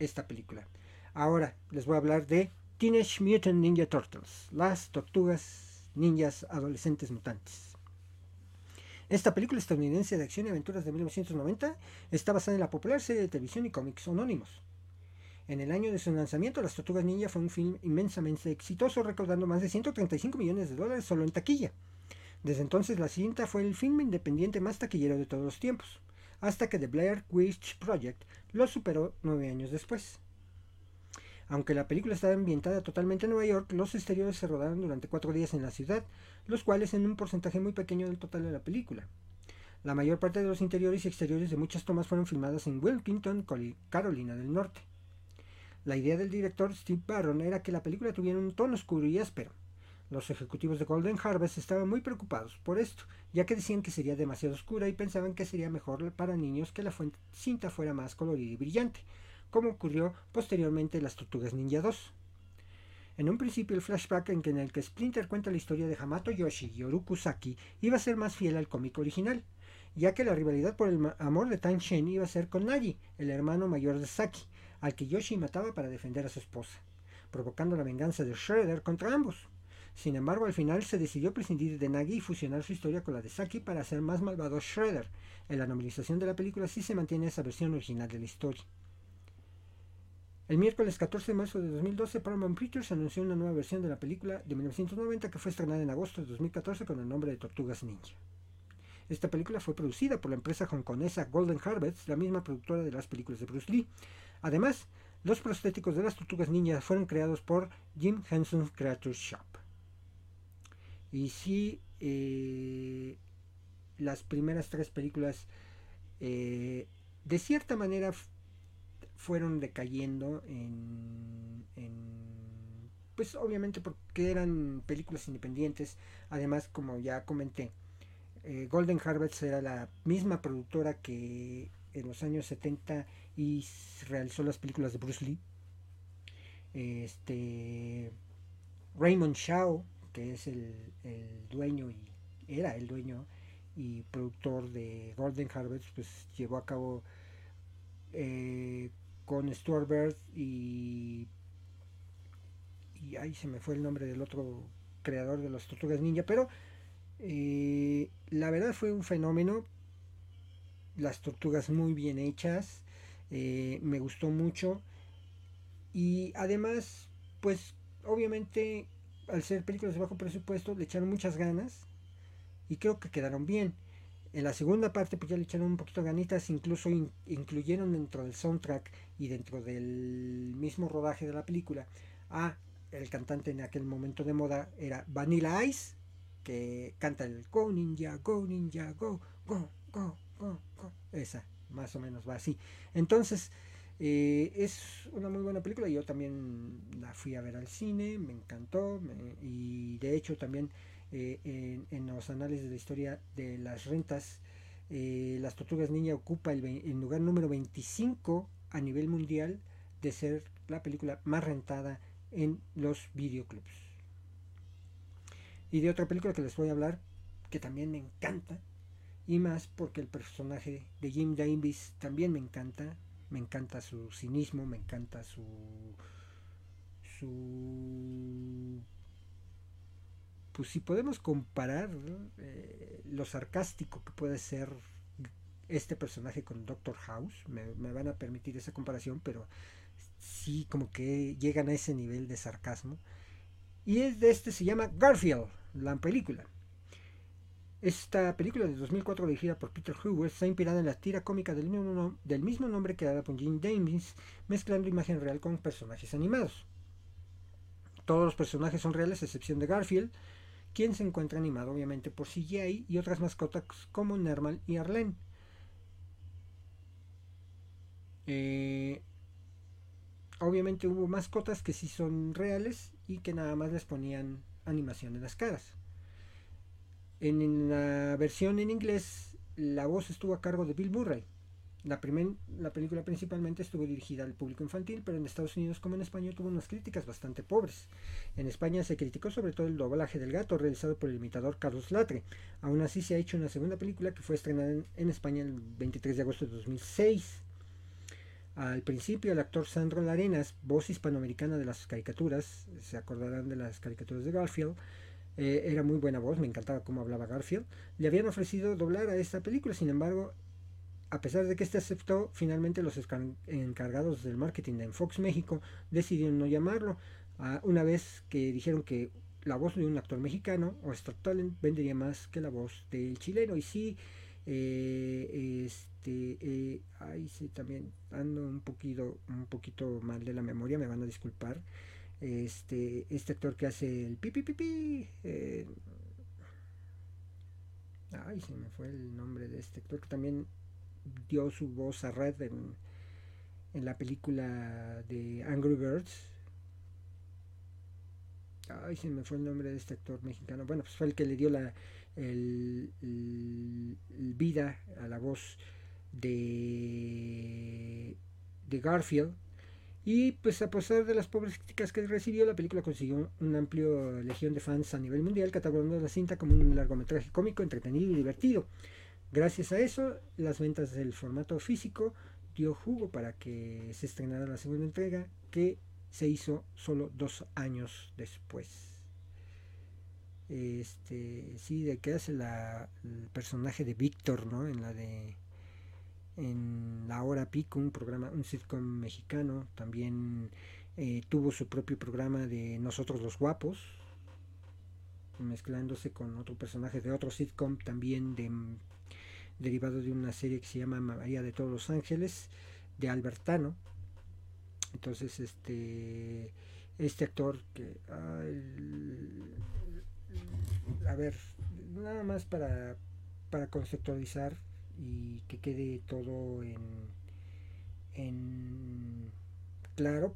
esta película. Ahora les voy a hablar de Teenage Mutant Ninja Turtles, las tortugas ninjas adolescentes mutantes. Esta película estadounidense de acción y aventuras de 1990 está basada en la popular serie de televisión y cómics anónimos. En el año de su lanzamiento, Las Tortugas Ninja fue un film inmensamente exitoso, recaudando más de 135 millones de dólares solo en taquilla desde entonces la cinta fue el filme independiente más taquillero de todos los tiempos, hasta que The Blair Witch Project lo superó nueve años después. Aunque la película estaba ambientada totalmente en Nueva York, los exteriores se rodaron durante cuatro días en la ciudad, los cuales en un porcentaje muy pequeño del total de la película. La mayor parte de los interiores y exteriores de muchas tomas fueron filmadas en Wilkington, Carolina del Norte. La idea del director Steve Barron era que la película tuviera un tono oscuro y áspero, los ejecutivos de Golden Harvest estaban muy preocupados por esto, ya que decían que sería demasiado oscura y pensaban que sería mejor para niños que la cinta fuera más colorida y brillante, como ocurrió posteriormente en Las Tortugas Ninja 2. En un principio el flashback en el que Splinter cuenta la historia de Hamato Yoshi y Oruku Saki iba a ser más fiel al cómic original, ya que la rivalidad por el amor de Tan Shen iba a ser con Nagi, el hermano mayor de Saki, al que Yoshi mataba para defender a su esposa, provocando la venganza de Shredder contra ambos. Sin embargo, al final se decidió prescindir de Nagi y fusionar su historia con la de Saki para hacer más malvado Shredder. En la novelización de la película sí se mantiene esa versión original de la historia. El miércoles 14 de marzo de 2012, Paramount Pictures anunció una nueva versión de la película de 1990 que fue estrenada en agosto de 2014 con el nombre de Tortugas Ninja. Esta película fue producida por la empresa hongkonesa Golden Harvest, la misma productora de las películas de Bruce Lee. Además, los prostéticos de las tortugas ninja fueron creados por Jim Henson Creature Shop. Y sí, eh, las primeras tres películas eh, de cierta manera fueron decayendo en, pues obviamente porque eran películas independientes. Además como ya comenté eh, Golden Harvest era la misma productora que en los años 70 y realizó las películas de Bruce Lee. Este Raymond Shaw que es el, el dueño y era el dueño y productor de Golden Harvest pues llevó a cabo eh, con Stuart Bird y y ahí se me fue el nombre del otro creador de las tortugas ninja pero eh, la verdad fue un fenómeno. Las tortugas muy bien hechas eh, me gustó mucho y además pues obviamente al ser películas de bajo presupuesto le echaron muchas ganas y creo que quedaron bien en la segunda parte, pues ya le echaron un poquito de ganitas, incluso incluyeron dentro del soundtrack y dentro del mismo rodaje de la película a el cantante en aquel momento de moda era Vanilla Ice, que canta el Go Ninja, Go Ninja, Go, Go, Go, Go, Go. Esa, más o menos va así. Entonces, eh, es una muy buena película. Yo también la fui a ver al cine, me encantó. y de hecho, también eh, en, los análisis de la historia de las rentas, eh, Las Tortugas Niña ocupa el, lugar número 25 a nivel mundial de ser la película más rentada en los videoclubs. Y de otra película que les voy a hablar, que también me encanta, y más porque el personaje de Jim Davis también me encanta, me encanta su cinismo, me encanta su su pues si podemos comparar eh, lo sarcástico que puede ser este personaje con Doctor House, me, van a permitir esa comparación, pero sí como que llegan a ese nivel de sarcasmo. Y es de este se llama Garfield, la película. Esta película de 2004 dirigida por Peter Hughes está inspirada en la tira cómica del mismo, del mismo nombre creada por Jim Davis, mezclando imagen real con personajes animados. Todos los personajes son reales, a excepción de Garfield, quien se encuentra animado obviamente por CGI y otras mascotas como Nermal y Arlene. Eh, obviamente hubo mascotas que sí son reales y que nada más les ponían animación en las caras. En la versión en inglés, la voz estuvo a cargo de Bill Murray. La, la película principalmente estuvo dirigida al público infantil, pero en Estados Unidos como en España tuvo unas críticas bastante pobres. En España se criticó sobre todo el doblaje del gato realizado por el imitador Carlos Latre. Aún así se ha hecho una segunda película que fue estrenada en, España el 23 de agosto de 2006. Al principio el actor Sandro Larenas, voz hispanoamericana de las caricaturas, se acordarán de las caricaturas de Garfield, eh, era muy buena voz, me encantaba cómo hablaba Garfield. Le habían ofrecido doblar a esta película, sin embargo, a pesar de que este aceptó, finalmente los encargados del marketing de Fox México decidieron no llamarlo, una vez que dijeron que la voz de un actor mexicano o Star Talent vendería más que la voz del chileno. Y sí, eh, este, eh, ahí sí también ando un poquito, un poquito mal de la memoria, me van a disculpar. Este, este actor que hace el pipi pipi. Eh, ay, se me fue el nombre de este actor que también dio su voz a Red en, en la película de Angry Birds. Ay, se me fue el nombre de este actor mexicano. Bueno, pues fue el que le dio la el, vida a la voz de, de Garfield. Y pues a pesar de las pobres críticas que recibió, la película consiguió una amplia legión de fans a nivel mundial, catalogando la cinta como un largometraje cómico, entretenido y divertido. Gracias a eso, las ventas del formato físico dio jugo para que se estrenara la segunda entrega, que se hizo solo dos años después. Este, sí, de que hace la, el personaje de Víctor, ¿no? En la de en la hora pico, un programa, un sitcom mexicano, también eh, tuvo su propio programa de Nosotros los Guapos, mezclándose con otro personaje de otro sitcom también de, derivado de una serie que se llama María de todos los ángeles de Albertano. Entonces este este actor que a ver nada más para para conceptualizar y que quede todo en, claro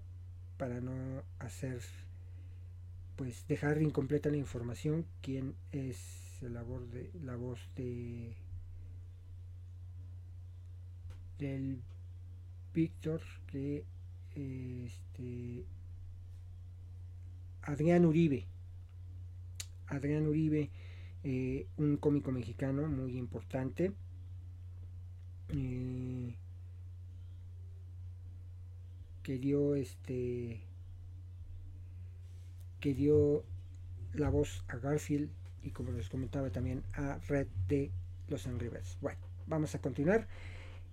para no hacer pues dejar incompleta la información quién es la voz de la voz de del Víctor que este Adrián Uribe. Adrián Uribe eh, un cómico mexicano muy importante eh, que dio este la voz a Garfield y como les comentaba también a Red de Los Rivers. Bueno, vamos a continuar.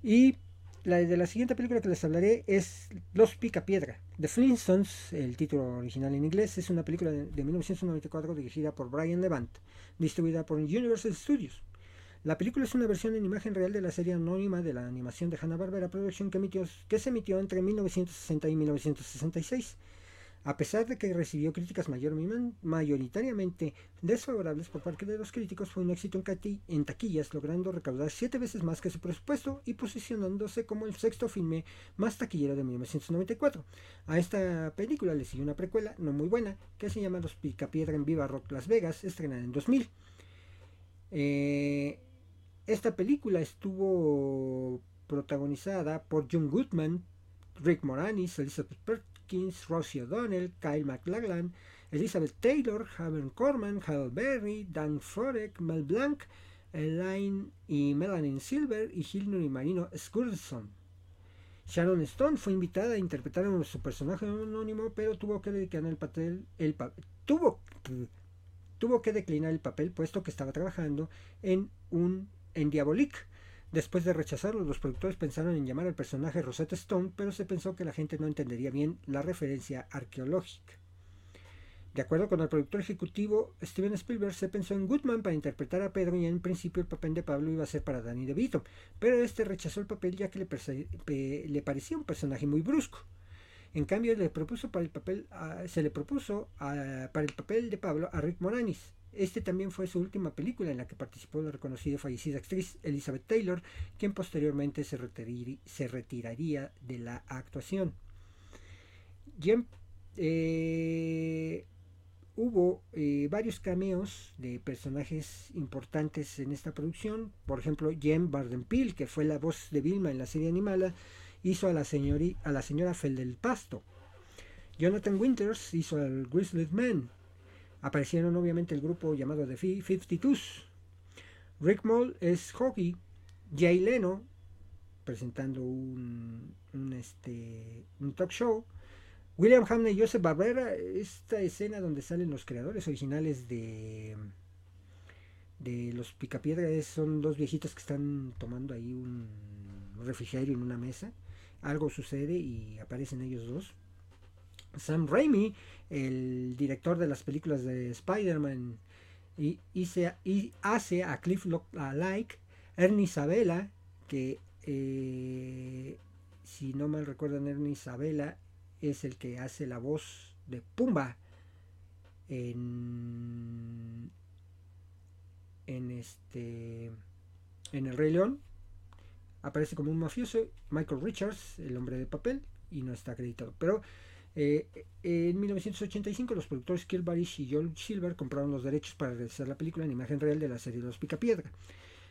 Y la de la siguiente película que les hablaré es Los Picapiedra. The Flintstones, el título original en inglés, es una película de, de 1994 dirigida por Brian Levant, distribuida por Universal Studios. La película es una versión en imagen real de la serie anónima de la animación de Hanna-Barbera Production que, emitió, se emitió entre 1960 y 1966. A pesar de que recibió críticas mayoritariamente desfavorables por parte de los críticos, fue un éxito en, taquillas, logrando recaudar siete veces más que su presupuesto y posicionándose como el sexto filme más taquillero de 1994. A esta película le siguió una precuela, no muy buena, que se llama Los Picapiedra en Viva Rock Las Vegas, estrenada en 2000. Eh, esta película estuvo protagonizada por John Goodman, Rick Moranis, Elizabeth Perkins, Rosie O'Donnell, Kyle MacLachlan, Elizabeth Taylor, Haven Corman, Hal Berry, Dan Forek, Mel Blanc, Elaine y Melanie Silver y Hilary Marino Skurson. Sharon Stone fue invitada a interpretar a su personaje anónimo, pero tuvo que dedicar el papel, el tuvo, tuvo que declinar el papel puesto que estaba trabajando en un en Diabolique. Después de rechazarlo, los productores pensaron en llamar al personaje Rosetta Stone, pero se pensó que la gente no entendería bien la referencia arqueológica. De acuerdo con el productor ejecutivo Steven Spielberg, se pensó en Goodman para interpretar a Pedro y en principio el papel de Pablo iba a ser para Danny DeVito, pero este rechazó el papel ya que le, parecía un personaje muy brusco. En cambio, le propuso para el papel, se le propuso para el papel de Pablo a Rick Moranis, este también fue su última película en la que participó la reconocida y fallecida actriz Elizabeth Taylor, quien posteriormente se, retiraría de la actuación. Eh, hubo eh, varios cameos de personajes importantes en esta producción. Por ejemplo, Jem Bardenpeel, que fue la voz de Vilma en la serie animada, hizo a la, a la señora Fel del Pasto. Jonathan Winters hizo al Grizzly Man. Aparecieron obviamente el grupo llamado The 52 Rick Moll es Hockey. Jay Leno presentando un, este, un talk show. William Hamney y Joseph Barbera, esta escena donde salen los creadores originales de de los Picapiedras son dos viejitos que están tomando ahí un refrigerio en una mesa. Algo sucede y aparecen ellos dos. Sam Raimi, el director de las películas de Spider-Man, y, hace a Cliff Like, Ernie Isabella, que eh, si no mal recuerdan, Ernie Isabella es el que hace la voz de Pumba en, en este en el Rey León. Aparece como un mafioso Michael Richards el hombre de papel y no está acreditado. Pero eh, en 1985 los productores Kill Barish y Joel Silver compraron los derechos para realizar la película en imagen real de la serie Los Picapiedra.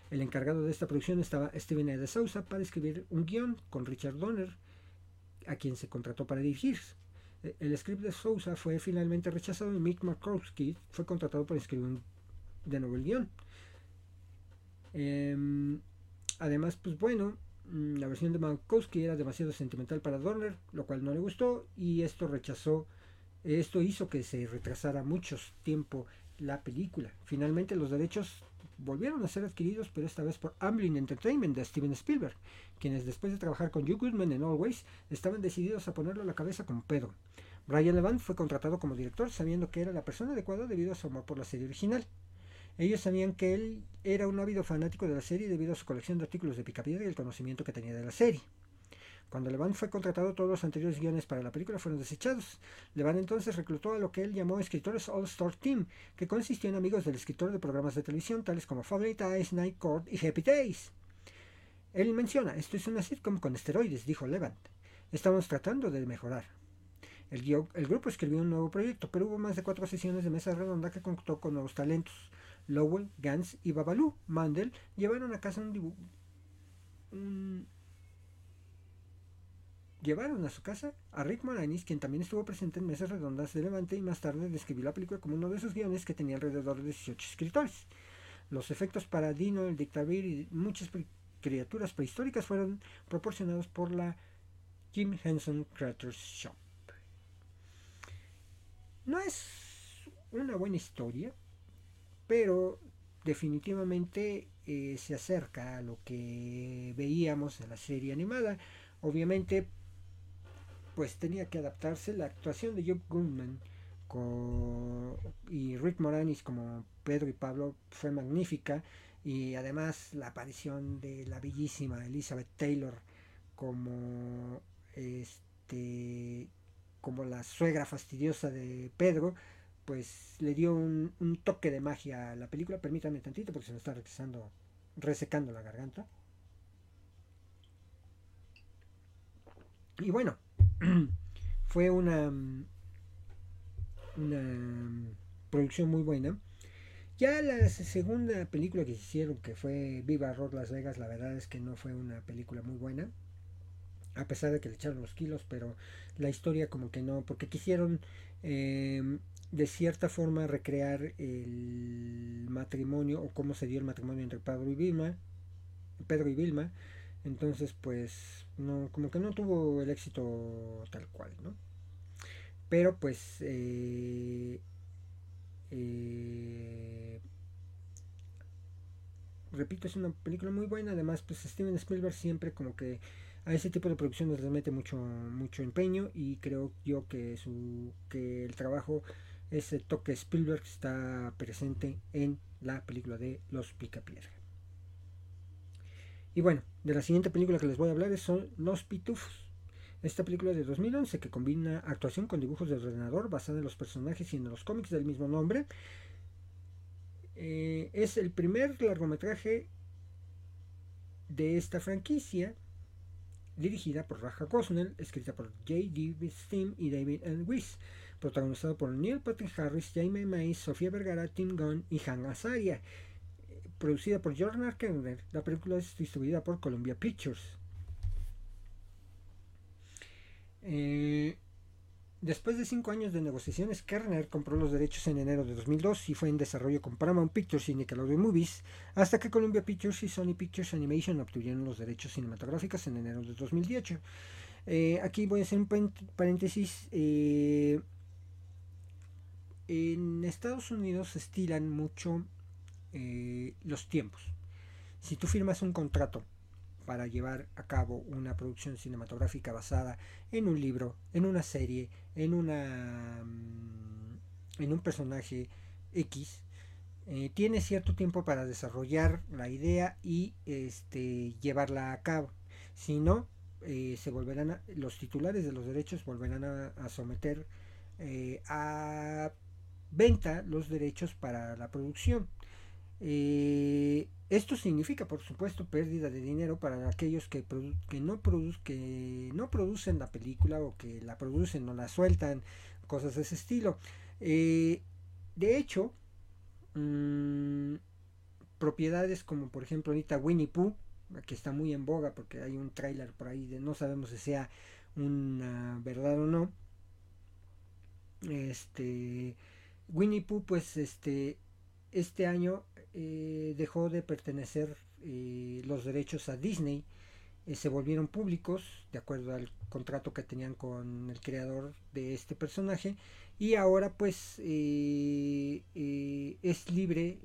El encargado de esta producción estaba Steven E. de Sousa para escribir un guion con Richard Donner, a quien se contrató para dirigir. Eh, el script de Sousa fue finalmente rechazado y Mick Markowski fue contratado para escribir de nuevo el guion. Em, además, pues bueno, la versión de Mankowski era demasiado sentimental para Dorner, lo cual no le gustó y esto rechazó, esto hizo que se retrasara mucho tiempo la película. Finalmente los derechos volvieron a ser adquiridos, pero esta vez por Amblin Entertainment de Steven Spielberg, quienes después de trabajar con Hugh Goodman en Always estaban decididos a ponerlo a la cabeza con Pedro. Brian Levant fue contratado como director sabiendo que era la persona adecuada debido a su amor por la serie original. Ellos sabían que él era un ávido fanático de la serie debido a su colección de artículos de Picapiedra y el conocimiento que tenía de la serie. Cuando Levant fue contratado, todos los anteriores guiones para la película fueron desechados. Levant entonces reclutó a lo que él llamó escritores All-Star Team, que consistió en amigos del escritor de programas de televisión tales como Favorite Eyes, Night Court y Happy Days. Él menciona, esto es una sitcom con esteroides, dijo Levant. Estamos tratando de mejorar. El, el, grupo escribió un nuevo proyecto, pero hubo más de cuatro sesiones de mesa redonda que contó con nuevos talentos. Lowell, Gans y Babalu Mandel llevaron a casa un dibujo. Llevaron a su casa a Rick Moranis, quien también estuvo presente en mesas redondas de Levante y más tarde describió la película como uno de sus guiones que tenía alrededor de 18 escritores. Los efectos para Dino, el Dictavir y muchas criaturas prehistóricas fueron proporcionados por la Jim Henson Creators Shop. No es una buena historia, pero definitivamente eh, se acerca a lo que veíamos en la serie animada. Obviamente, pues tenía que adaptarse. La actuación de Job Goodman y Rick Moranis como Pedro y Pablo fue magnífica. Y además la aparición de la bellísima Elizabeth Taylor como este como la suegra fastidiosa de Pedro pues le dio un, toque de magia a la película. Permítanme tantito porque se me está resecando la garganta. Y bueno, fue una, una producción muy buena. Ya la segunda película que hicieron, que fue Viva Rock Las Vegas, la verdad es que no fue una película muy buena. A pesar de que le echaron los kilos, pero la historia como que no, porque quisieron eh, de cierta forma recrear el matrimonio o cómo se dio el matrimonio entre Pedro y Vilma, Pedro y Vilma, entonces pues no, como que no tuvo el éxito tal cual, ¿no? Pero pues eh, eh, repito, es una película muy buena, además pues Steven Spielberg siempre como que a ese tipo de producciones le mete mucho mucho empeño y creo yo que su que el trabajo ese toque Spielberg está presente en la película de Los Picapiedra. Y bueno, de la siguiente película que les voy a hablar son Los Pitufos. Esta película de 2011 que combina actuación con dibujos de ordenador basada en los personajes y en los cómics del mismo nombre. Eh, es el primer largometraje de esta franquicia dirigida por Raja Gosnell, escrita por J.D. Steam y David N. Weiss protagonizado por Neil Patrick Harris, Jaime May, Sofía Vergara, Tim Gunn y Han Azaria. Producida por Jordan Kerner, la película es distribuida por Columbia Pictures. Eh, después de cinco años de negociaciones, Kerner compró los derechos en enero de 2002 y fue en desarrollo con Paramount Pictures y Nickelodeon Movies, hasta que Columbia Pictures y Sony Pictures Animation obtuvieron los derechos cinematográficos en enero de 2018. Eh, aquí voy a hacer un paréntesis. Eh, en Estados Unidos se estilan mucho eh, los tiempos. Si tú firmas un contrato para llevar a cabo una producción cinematográfica basada en un libro, en una serie, en una mm, en un personaje X, eh, tiene cierto tiempo para desarrollar la idea y este, llevarla a cabo. Si no, eh, se volverán los titulares de los derechos volverán a, someter a venta los derechos para la producción. Eh, esto significa, por supuesto, pérdida de dinero para aquellos que, no producen la película o que la producen o la sueltan, cosas de ese estilo. Eh, de hecho, mm, propiedades como por ejemplo ahorita Winnie Pooh, que está muy en boga porque hay un tráiler por ahí de no sabemos si sea una verdad o no. Este Winnie Pooh, pues este, este año eh, dejó de pertenecer eh, los derechos a Disney, eh, se volvieron públicos de acuerdo al contrato que tenían con el creador de este personaje. Y ahora pues es libre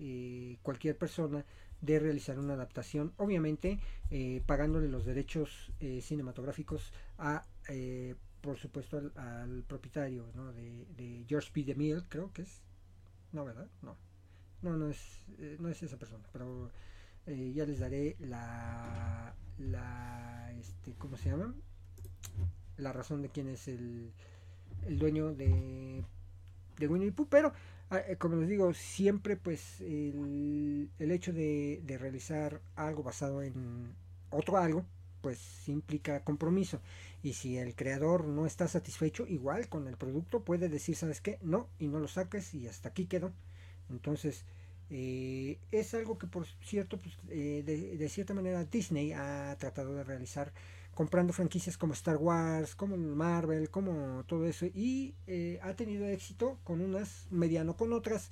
cualquier persona de realizar una adaptación, obviamente pagándole los derechos cinematográficos a por supuesto al, propietario ¿no? de, de, George P. DeMille, creo que es. No, ¿verdad? No. No, no es, eh, no es esa persona, pero eh, ya les daré la, la este, ¿cómo se llama? La razón de quién es el, el dueño de, de Winnie Pooh, pero ah, eh, como les digo, siempre pues el, el hecho de, de realizar algo basado en otro algo, pues implica compromiso. Y si el creador no está satisfecho, igual con el producto puede decir, ¿sabes qué? No, y no lo saques y hasta aquí quedó. Entonces, eh, es algo que por cierto, pues, eh, de, cierta manera Disney ha tratado de realizar comprando franquicias como Star Wars, como Marvel, como todo eso, y eh, ha tenido éxito con unas, mediano con otras,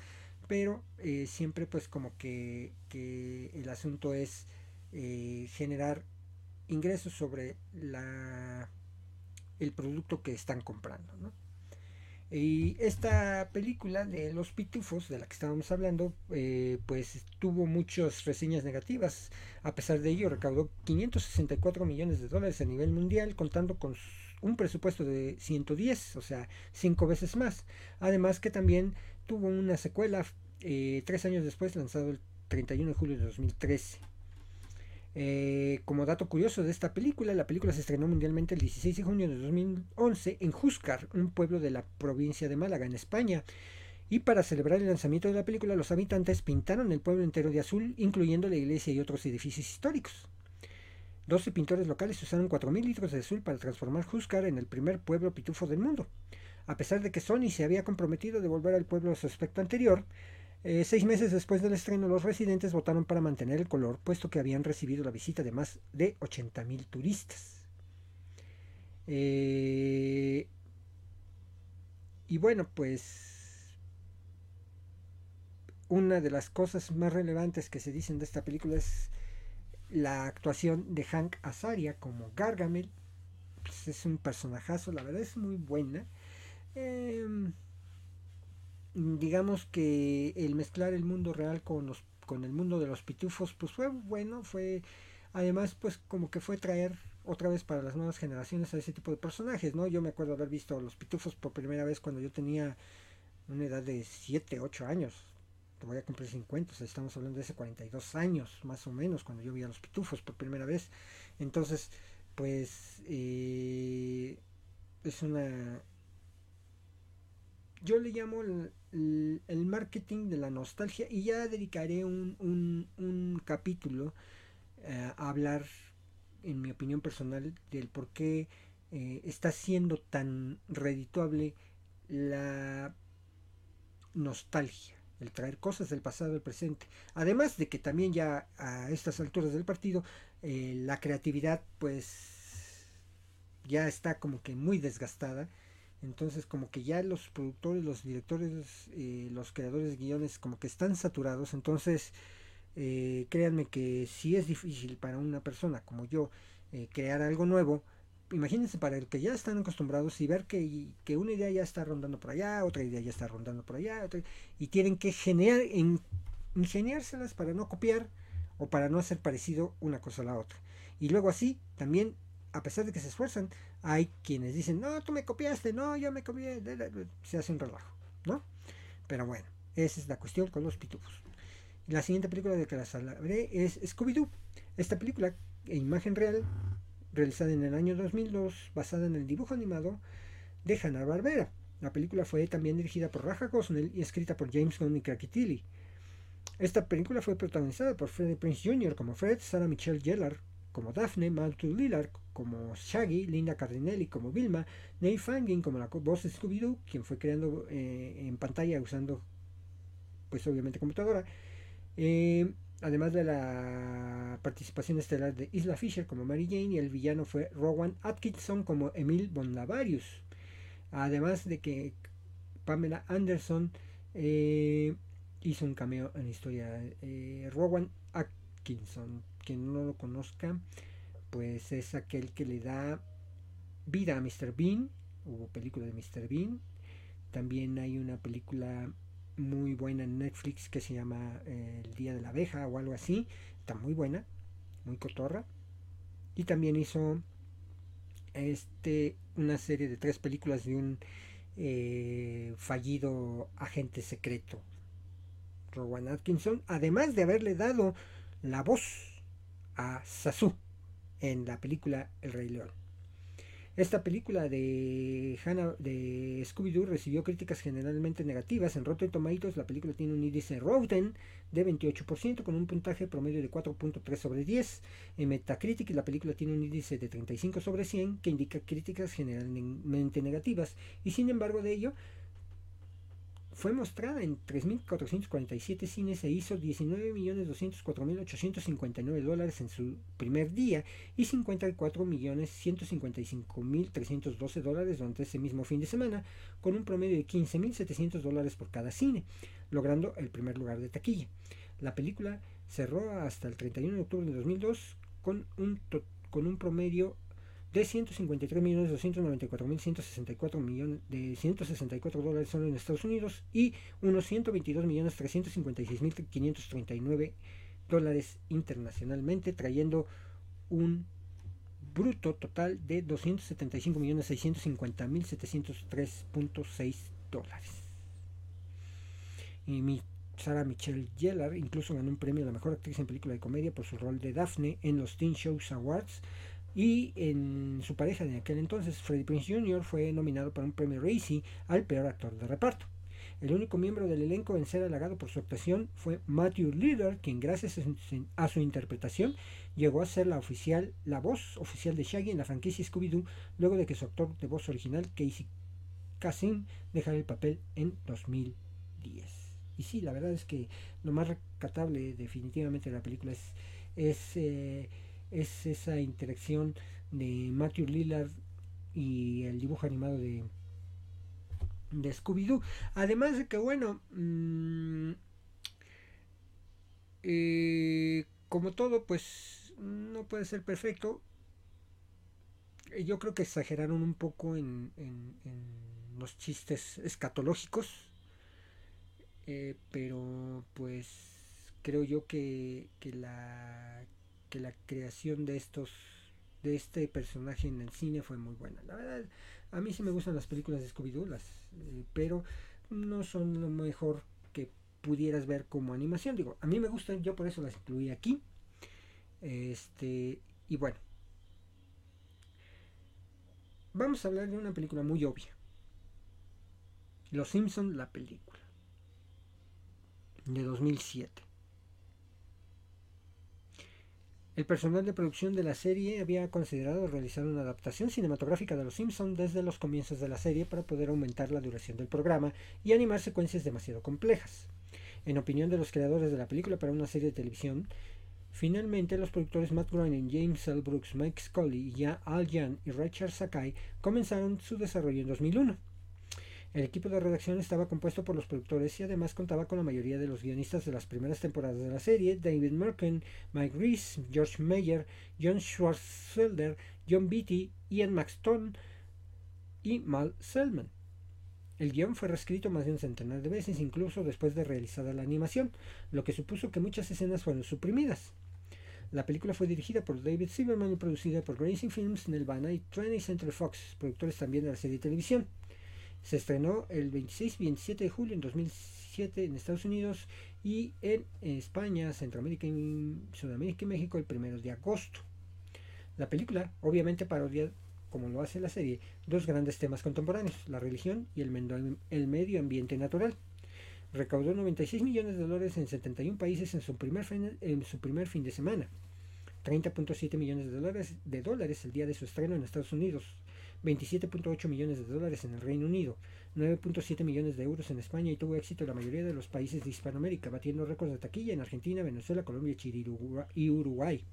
pero siempre pues como que, que el asunto es generar ingresos sobre la, el producto que están comprando. Y esta película de Los Pitufos, de la que estábamos hablando, eh, pues tuvo muchas reseñas negativas. A pesar de ello, recaudó 564 millones de dólares a nivel mundial, contando con un presupuesto de 110, o sea, cinco veces más. Además que también tuvo una secuela eh, tres años después, lanzado el 31 de julio de 2013. Eh, como dato curioso de esta película, la película se estrenó mundialmente el 16 de junio de 2011 en Júzcar, un pueblo de la provincia de Málaga, en España. Y para celebrar el lanzamiento de la película, los habitantes pintaron el pueblo entero de azul, incluyendo la iglesia y otros edificios históricos. 12 pintores locales usaron 4.000 litros de azul para transformar Júzcar en el primer pueblo pitufo del mundo. A pesar de que Sony se había comprometido a devolver al pueblo su aspecto anterior, eh, seis meses después del estreno, los residentes votaron para mantener el color, puesto que habían recibido la visita de más de 80.000 turistas. Eh, y bueno, pues una de las cosas más relevantes que se dicen de esta película es la actuación de Hank Azaria como Gargamel. Pues es un personajazo, la verdad es muy buena. Em, digamos que el mezclar el mundo real con los con el mundo de los pitufos pues fue bueno fue además pues como que fue traer otra vez para las nuevas generaciones a ese tipo de personajes no yo me acuerdo haber visto a los pitufos por primera vez cuando yo tenía una edad de 7 8 años. Voy a cumplir 50 o sea, estamos hablando de hace 42 años más o menos cuando yo vi a los pitufos por primera vez. Entonces pues eh, es una yo le llamo el, marketing de la nostalgia y ya dedicaré un, capítulo eh, a hablar, en mi opinión personal, del por qué eh, está siendo tan redituable la nostalgia, el traer cosas del pasado al presente. Además de que también ya a estas alturas del partido, eh, la creatividad pues ya está como que muy desgastada entonces como que ya los productores, los directores, eh, los creadores de guiones como que están saturados. Entonces eh, créanme que si es difícil para una persona como yo eh, crear algo nuevo, imagínense para el que ya están acostumbrados y ver que, que, una idea ya está rondando por allá, otra idea ya está rondando por allá, y tienen que generar, ingeniárselas para no copiar o para no hacer parecido una cosa a la otra. Y luego así también a pesar de que se esfuerzan, hay quienes dicen, no, tú me copiaste, no, yo me copié, se hace un relajo, ¿no? Pero bueno, esa es la cuestión con los pitufos. La siguiente película de que las hablaré es Scooby-Doo. Esta película, en imagen real, realizada en el año 2002, basada en el dibujo animado de Hanna-Barbera. La película fue también dirigida por Raja Gosnell y escrita por James Gunn y Cracky. Esta película fue protagonizada por Freddie Prince Jr. como Fred, Sarah Michelle Gellar como Daphne, Malcolm Lillard como Shaggy, Linda Cardinelli como Vilma, Nate Fangin como la voz de Scooby-Doo, quien fue creando eh, en pantalla usando, pues obviamente computadora. Eh, además de la participación estelar de Isla Fisher como Mary Jane y el villano fue Rowan Atkinson como Emil Bonlavarius. Además de que Pamela Anderson eh, hizo un cameo en la historia. Rowan Atkinson quien no lo conozca, pues es aquel que le da vida a Mr. Bean. Hubo película de Mr. Bean. También hay una película muy buena en Netflix que se llama eh, El Día de la Abeja o algo así. Está muy buena, muy cotorra. Y también hizo este, una serie de tres películas de un eh, fallido agente secreto, Rowan Atkinson, además de haberle dado la voz a Sasu en la película El Rey León. Esta película de, de Scooby-Doo recibió críticas generalmente negativas. En Rotten Tomatoes la película tiene un índice Rotten de 28% con un puntaje promedio de 4.3 sobre 10. En Metacritic la película tiene un índice de 35 sobre 100 que indica críticas generalmente negativas y sin embargo de ello fue mostrada en 3.447 cines e hizo 19.204.859 dólares en su primer día y 54.155.312 dólares durante ese mismo fin de semana, con un promedio de 15.700 dólares por cada cine, logrando el primer lugar de taquilla. La película cerró hasta el 31 de octubre de 2002 con un, con un promedio de 153.294.164 millones de 164 dólares solo en Estados Unidos y unos 122.356.539 dólares internacionalmente, trayendo un bruto total de 275.650.703.6 dólares. Y mi Sarah Michelle Gellar incluso ganó un premio a la mejor actriz en película de comedia por su rol de Daphne en los Teen Shows Awards y en su pareja de aquel entonces, Freddie Prince Jr., fue nominado para un premio Razzie al peor actor de reparto. El único miembro del elenco en ser halagado por su actuación fue Matthew Lillard, quien gracias a su interpretación llegó a ser la oficial, la voz oficial de Shaggy en la franquicia Scooby-Doo, luego de que su actor de voz original, Casey Kasem, dejara el papel en 2010. Y sí, la verdad es que lo más recatable definitivamente de la película es, eh, es esa interacción de Matthew Lillard y el dibujo animado de, de Scooby-Doo. Además de que, bueno, mm, eh, como todo, pues no puede ser perfecto. Yo creo que exageraron un poco en, los chistes escatológicos. Eh, pero pues creo yo que, que la que la creación de estos de este personaje en el cine fue muy buena. La verdad, a mí sí me gustan las películas de Scooby-Doo, eh, pero no son lo mejor que pudieras ver como animación. Digo, a mí me gustan, yo por eso las incluí aquí. Este, y bueno. Vamos a hablar de una película muy obvia. Los Simpson la película. De 2007. El personal de producción de la serie había considerado realizar una adaptación cinematográfica de Los Simpson desde los comienzos de la serie para poder aumentar la duración del programa y animar secuencias demasiado complejas. En opinión de los creadores de la película para una serie de televisión, finalmente los productores Matt Groening, James L. Brooks, Mike Scully, Al Jan y Richard Sakai comenzaron su desarrollo en 2001. El equipo de redacción estaba compuesto por los productores y además contaba con la mayoría de los guionistas de las primeras temporadas de la serie, David Merkin, Mike Reese, George Meyer, John Schwarzfelder, John Beatty, Ian Maxton y Mal Selman. El guion fue reescrito más de un centenar de veces, incluso después de realizada la animación, lo que supuso que muchas escenas fueron suprimidas. La película fue dirigida por David Silverman y producida por Racing Films, Nelvana y 20th Century Fox, productores también de la serie de televisión. Se estrenó el 26 y 27 de julio en 2007 en Estados Unidos y en España, Centroamérica, Sudamérica y México el 1 de agosto. La película obviamente parodia, como lo hace la serie, dos grandes temas contemporáneos, la religión y el, medio ambiente natural. Recaudó 96 millones de dólares en 71 países en su primer fin, en su primer fin de semana. 30.7 millones de dólares el día de su estreno en Estados Unidos, 27.8 millones de dólares en el Reino Unido, 9.7 millones de euros en España y tuvo éxito en la mayoría de los países de Hispanoamérica, batiendo récords de taquilla en Argentina, Venezuela, Colombia, Chile y Uruguay.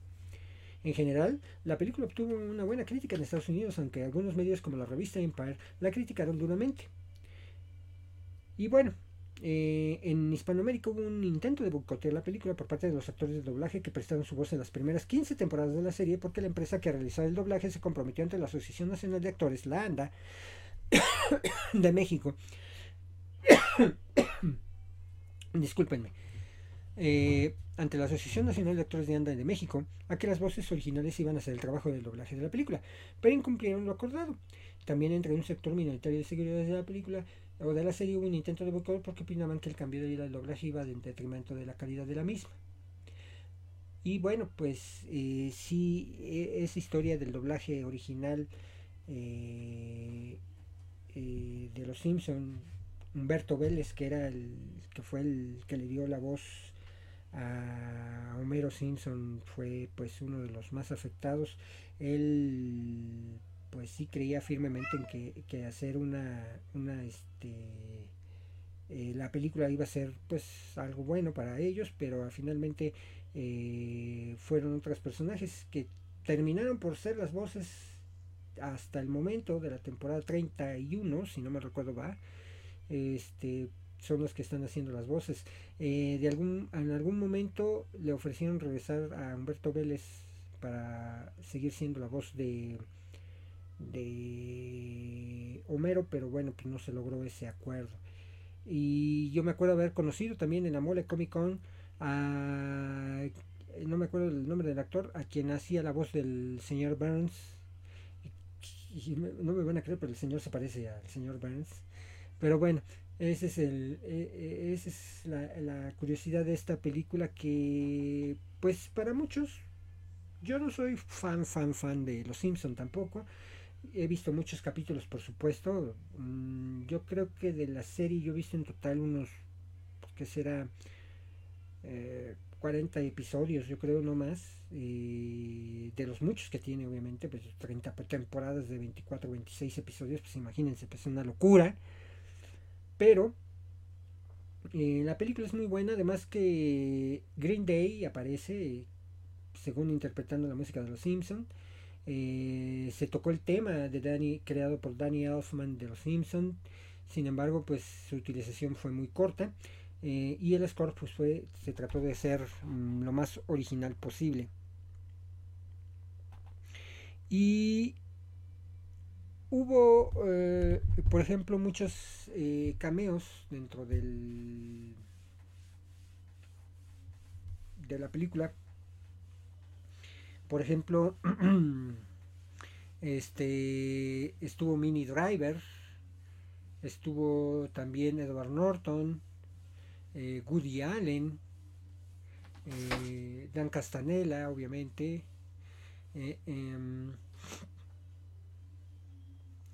En general, la película obtuvo una buena crítica en Estados Unidos, aunque algunos medios como la revista Empire la criticaron duramente. Y bueno, eh, en Hispanoamérica hubo un intento de boicotear la película por parte de los actores de doblaje que prestaron su voz en las primeras 15 temporadas de la serie porque la empresa que realizaba el doblaje se comprometió ante la Asociación Nacional de Actores, la ANDA, de México. Discúlpenme. eh, ante la Asociación Nacional de Actores de Anda de México a que las voces originales iban a hacer el trabajo del doblaje de la película, pero incumplieron lo acordado. También entre un sector minoritario de seguidores de la película o de la serie hubo un intento de boicot porque opinaban que el cambio de del doblaje iba en detrimento de la calidad de la misma. Y bueno, pues eh, sí, e, esa historia del doblaje original eh, eh, de Los Simpson, Humberto Vélez, que era el que fue el que le dio la voz a Homero Simpson, fue pues uno de los más afectados. Él pues sí creía firmemente en que, hacer una, una este, eh, la película iba a ser pues algo bueno para ellos, pero finalmente eh, fueron otros personajes que terminaron por ser las voces hasta el momento de la temporada 31, si no me recuerdo va, este, son los que están haciendo las voces. Eh, de algún, en algún momento le ofrecieron regresar a Humberto Vélez para seguir siendo la voz de de Homero, pero bueno, pues no se logró ese acuerdo. Y yo me acuerdo haber conocido también en la Mole Comic Con a, no me acuerdo el nombre del actor, a quien hacía la voz del señor Burns. Y, no me van a creer, pero el señor se parece al señor Burns. Pero bueno, ese es el, e, e, esa es la, la curiosidad de esta película que, pues para muchos, yo no soy fan, fan, fan de Los Simpson tampoco he visto muchos capítulos, por supuesto. Mm, yo creo que de la serie yo he visto en total unos, que será? 40 eh, episodios, yo creo, no más. de los muchos que tiene, obviamente, pues 30 temporadas de 24, 26 episodios, pues imagínense, pues es una locura. Pero eh, la película es muy buena, además que Green Day aparece, según interpretando la música de Los Simpsons. Eh, se tocó el tema de Danny, creado por Danny Elfman de Los Simpsons. Sin embargo, pues su utilización fue muy corta. Eh, y el score pues, fue, se trató de ser mm, lo más original posible. Y hubo, eh, por ejemplo, muchos cameos dentro del de la película por ejemplo, este estuvo Mini Driver, estuvo también Edward Norton, eh, Woody Allen, eh, Dan Castanella, obviamente. Eh, em,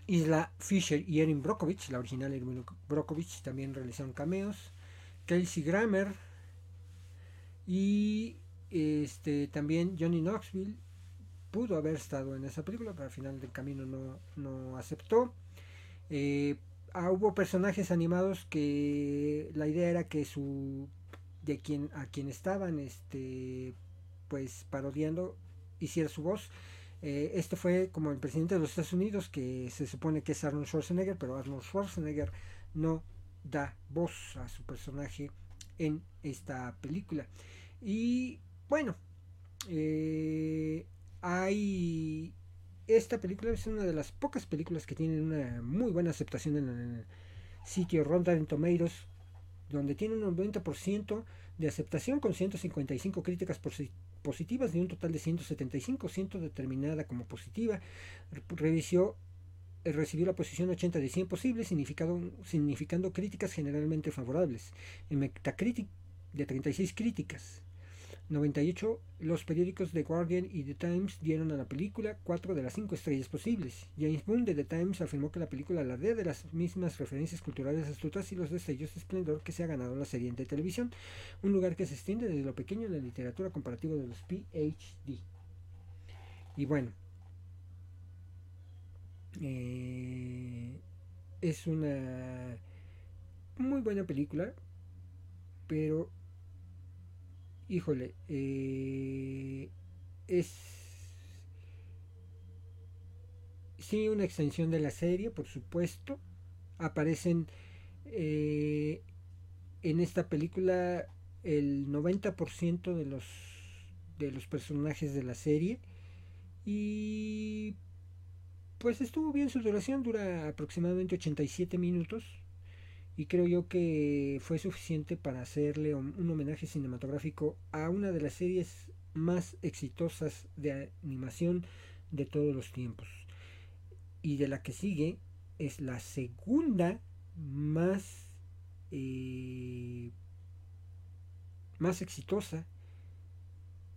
Isla Fisher y Erin Brockovich, la original Erin Brockovich, también realizaron cameos. Kelsey Grammer y este, también Johnny Knoxville pudo haber estado en esa película, pero al final del camino no, aceptó. Eh, ah, hubo personajes animados que la idea era que su de quien a quien estaban este pues parodiando hiciera su voz. Eh, este fue como el presidente de los Estados Unidos, que se supone que es Arnold Schwarzenegger, pero Arnold Schwarzenegger no da voz a su personaje en esta película. Y bueno, eh, hay... Esta película es una de las pocas películas que tienen una muy buena aceptación en el sitio Rotten Tomatoes, donde tiene un 90% de aceptación con 155 críticas positivas de un total de 175, siendo determinada como positiva. Revisó, recibió la posición 80 de 100 posibles, significando críticas generalmente favorables. En Metacritic de 36 críticas. 98, los periódicos The Guardian y The Times dieron a la película 4 de las 5 estrellas posibles. James Boone de The Times afirmó que la película alardea de las mismas referencias culturales astutas y los destellos de esplendor que se ha ganado la serie de televisión, un lugar que se extiende desde lo pequeño en la literatura comparativa de los PhD. Y bueno, eh, es una muy buena película, pero híjole, eh, es sí una extensión de la serie, por supuesto. Aparecen eh, en esta película el 90% de los de los personajes de la serie y pues estuvo bien su duración, dura aproximadamente 87 minutos y creo yo que fue suficiente para hacerle un homenaje cinematográfico a una de las series más exitosas de animación de todos los tiempos. Y de la que sigue es la segunda más, eh, más exitosa.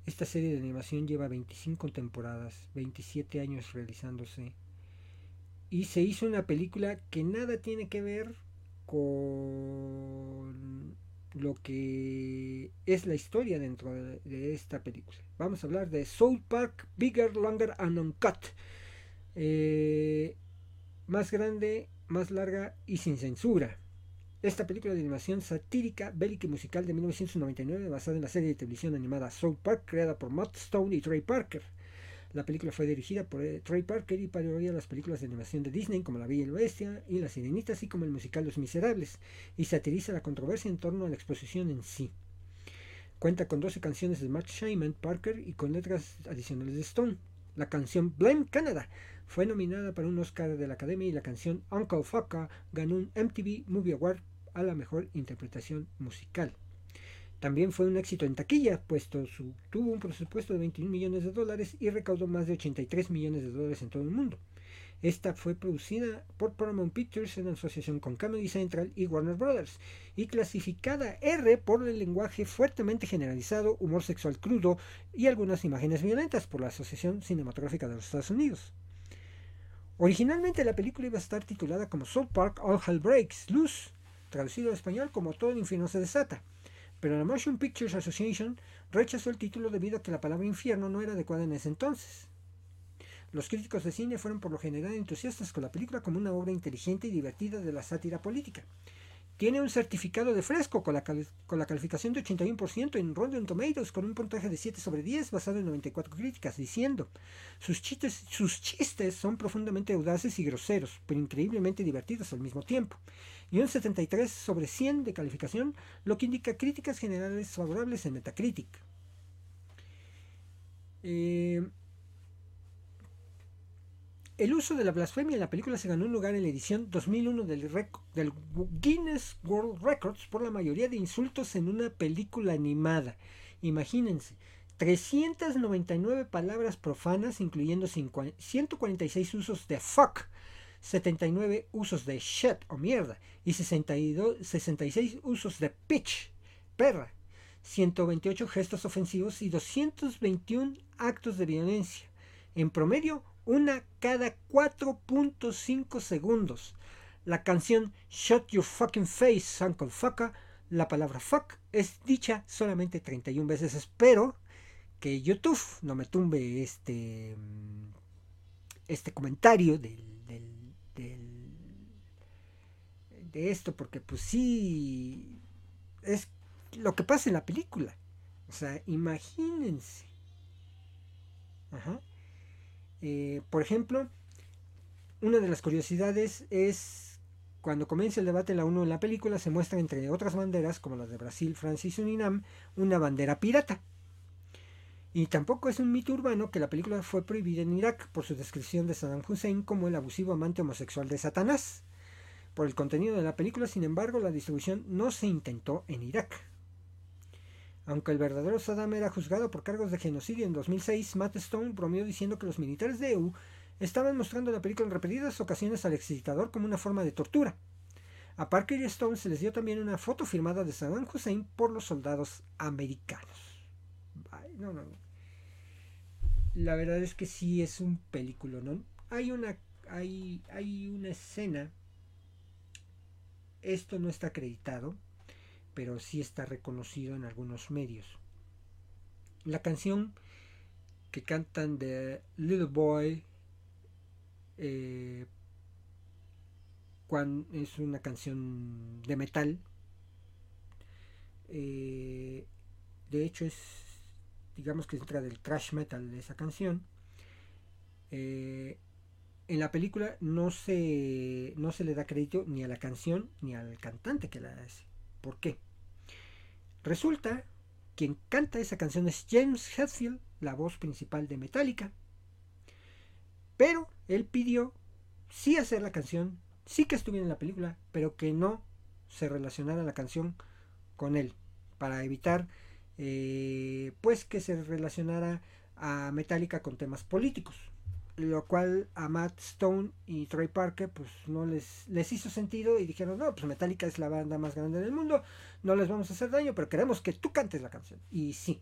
Esta serie de animación lleva 25 temporadas, 27 años realizándose. Y se hizo una película que nada tiene que ver con lo que es la historia dentro de, esta película. Vamos a hablar de Soul Park Bigger, Longer and Uncut. Eh, más grande, más larga y sin censura. Esta película de animación satírica, bélica y musical de 1999 basada en la serie de televisión animada Soul Park creada por Matt Stone y Trey Parker. La película fue dirigida por eh, Trey Parker y parodia las películas de animación de Disney como La Bella y la Bestia y La Sirenita, así como el musical Los Miserables, y satiriza la controversia en torno a la exposición en sí. Cuenta con 12 canciones de Mark Shaiman Parker y con letras adicionales de Stone. La canción Blame Canada fue nominada para un Oscar de la Academia y la canción Uncle Fucker ganó un MTV Movie Award a la mejor interpretación musical. También fue un éxito en taquilla, puesto tuvo un presupuesto de 21 millones de dólares y recaudó más de 83 millones de dólares en todo el mundo. Esta fue producida por Paramount Pictures en asociación con Comedy Central y Warner Brothers y clasificada R por el lenguaje fuertemente generalizado, humor sexual crudo y algunas imágenes violentas por la Asociación Cinematográfica de los Estados Unidos. Originalmente la película iba a estar titulada como Soul Park All Hell Breaks Loose, traducido al español como Todo el infierno se desata pero la Motion Pictures Association rechazó el título debido a que la palabra infierno no era adecuada en ese entonces. Los críticos de cine fueron por lo general entusiastas con la película como una obra inteligente y divertida de la sátira política. Tiene un certificado de fresco con la, calificación de 81% en Rotten Tomatoes con un puntaje de 7 sobre 10 basado en 94 críticas, diciendo sus chistes, sus chistes son profundamente audaces y groseros, pero increíblemente divertidos al mismo tiempo y un 73 sobre 100 de calificación, lo que indica críticas generales favorables en Metacritic. Eh, el uso de la blasfemia en la película se ganó un lugar en la edición 2001 del, del, Guinness World Records por la mayoría de insultos en una película animada. Imagínense, 399 palabras profanas, incluyendo 146 usos de fuck, 79 usos de shit o mierda y 62, 66 usos de pitch, perra, 128 gestos ofensivos y 221 actos de violencia. En promedio, una cada 4.5 segundos. La canción Shut Your Fucking Face, Uncle Fucker, la palabra fuck es dicha solamente 31 veces. Espero que YouTube no me tumbe este, este comentario del de esto, porque pues sí, es lo que pasa en la película. O sea, imagínense. Eh, por ejemplo, una de las curiosidades es cuando comienza el debate en la 1 en la película, se muestra entre otras banderas, como las de Brasil, Francia y Surinam, una bandera pirata. Y tampoco es un mito urbano que la película fue prohibida en Irak por su descripción de Saddam Hussein como el abusivo amante homosexual de Satanás. Por el contenido de la película, sin embargo, la distribución no se intentó en Irak. Aunque el verdadero Saddam era juzgado por cargos de genocidio en 2006, Matt Stone bromeó diciendo que los militares de EU estaban mostrando la película en repetidas ocasiones al excitador como una forma de tortura. A Parker y Stone se les dio también una foto firmada de Saddam Hussein por los soldados americanos. no, no, no la verdad es que sí es un película, ¿no? Hay una, hay, hay una escena, esto no está acreditado, pero sí está reconocido en algunos medios. La canción que cantan de Little Boy eh, es una canción de metal. Eh, de hecho es digamos que entra del trash metal de esa canción. Eh, en la película no se, no se le da crédito ni a la canción ni al cantante que la hace. ¿Por qué? Resulta quien canta esa canción es James Hetfield, la voz principal de Metallica. Pero él pidió sí hacer la canción, sí que estuviera en la película, pero que no se relacionara la canción con él, para evitar eh, pues que se relacionara a Metallica con temas políticos lo cual a Matt Stone y Trey Parker pues no les, les hizo sentido y dijeron, no, pues Metallica es la banda más grande del mundo, no les vamos a hacer daño, pero queremos que tú cantes la canción. Y sí.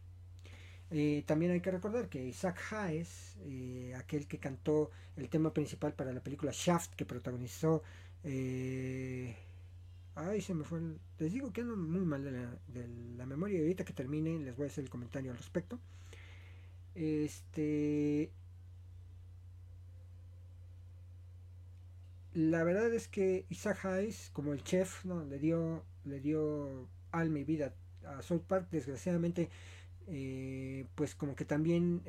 Eh, también hay que recordar que Isaac Hayes, eh, aquel que cantó el tema principal para la película Shaft, que protagonizó... Eh, ay, se me fue... les digo que ando muy mal de la, de la memoria y ahorita que termine les voy a hacer el comentario al respecto. Este la verdad es que Isaac Hayes, como el chef, ¿no? le dio le dio alma y vida a South Park. Desgraciadamente, eh, pues como que también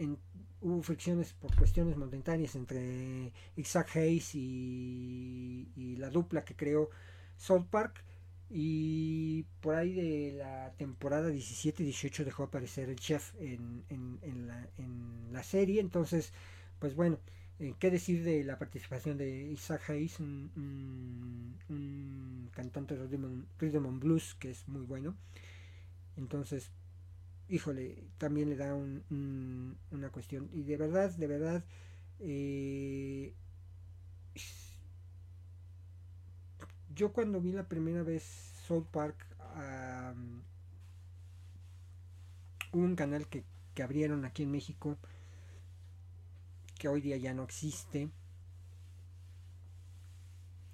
hubo fricciones por cuestiones momentáneas entre Isaac Hayes y, la dupla que creó South Park. Y por ahí de la temporada 17-18 dejó aparecer el chef en, en, la, en la serie. Entonces, pues bueno. Eh, ¿Qué decir de la participación de Isaac Hayes, un, cantante de rhythm, and blues que es muy bueno? Entonces, híjole, también le da una cuestión. Y de verdad, de verdad, eh, yo cuando vi la primera vez South Park, hubo un canal que, que abrieron aquí en México que hoy día ya no existe,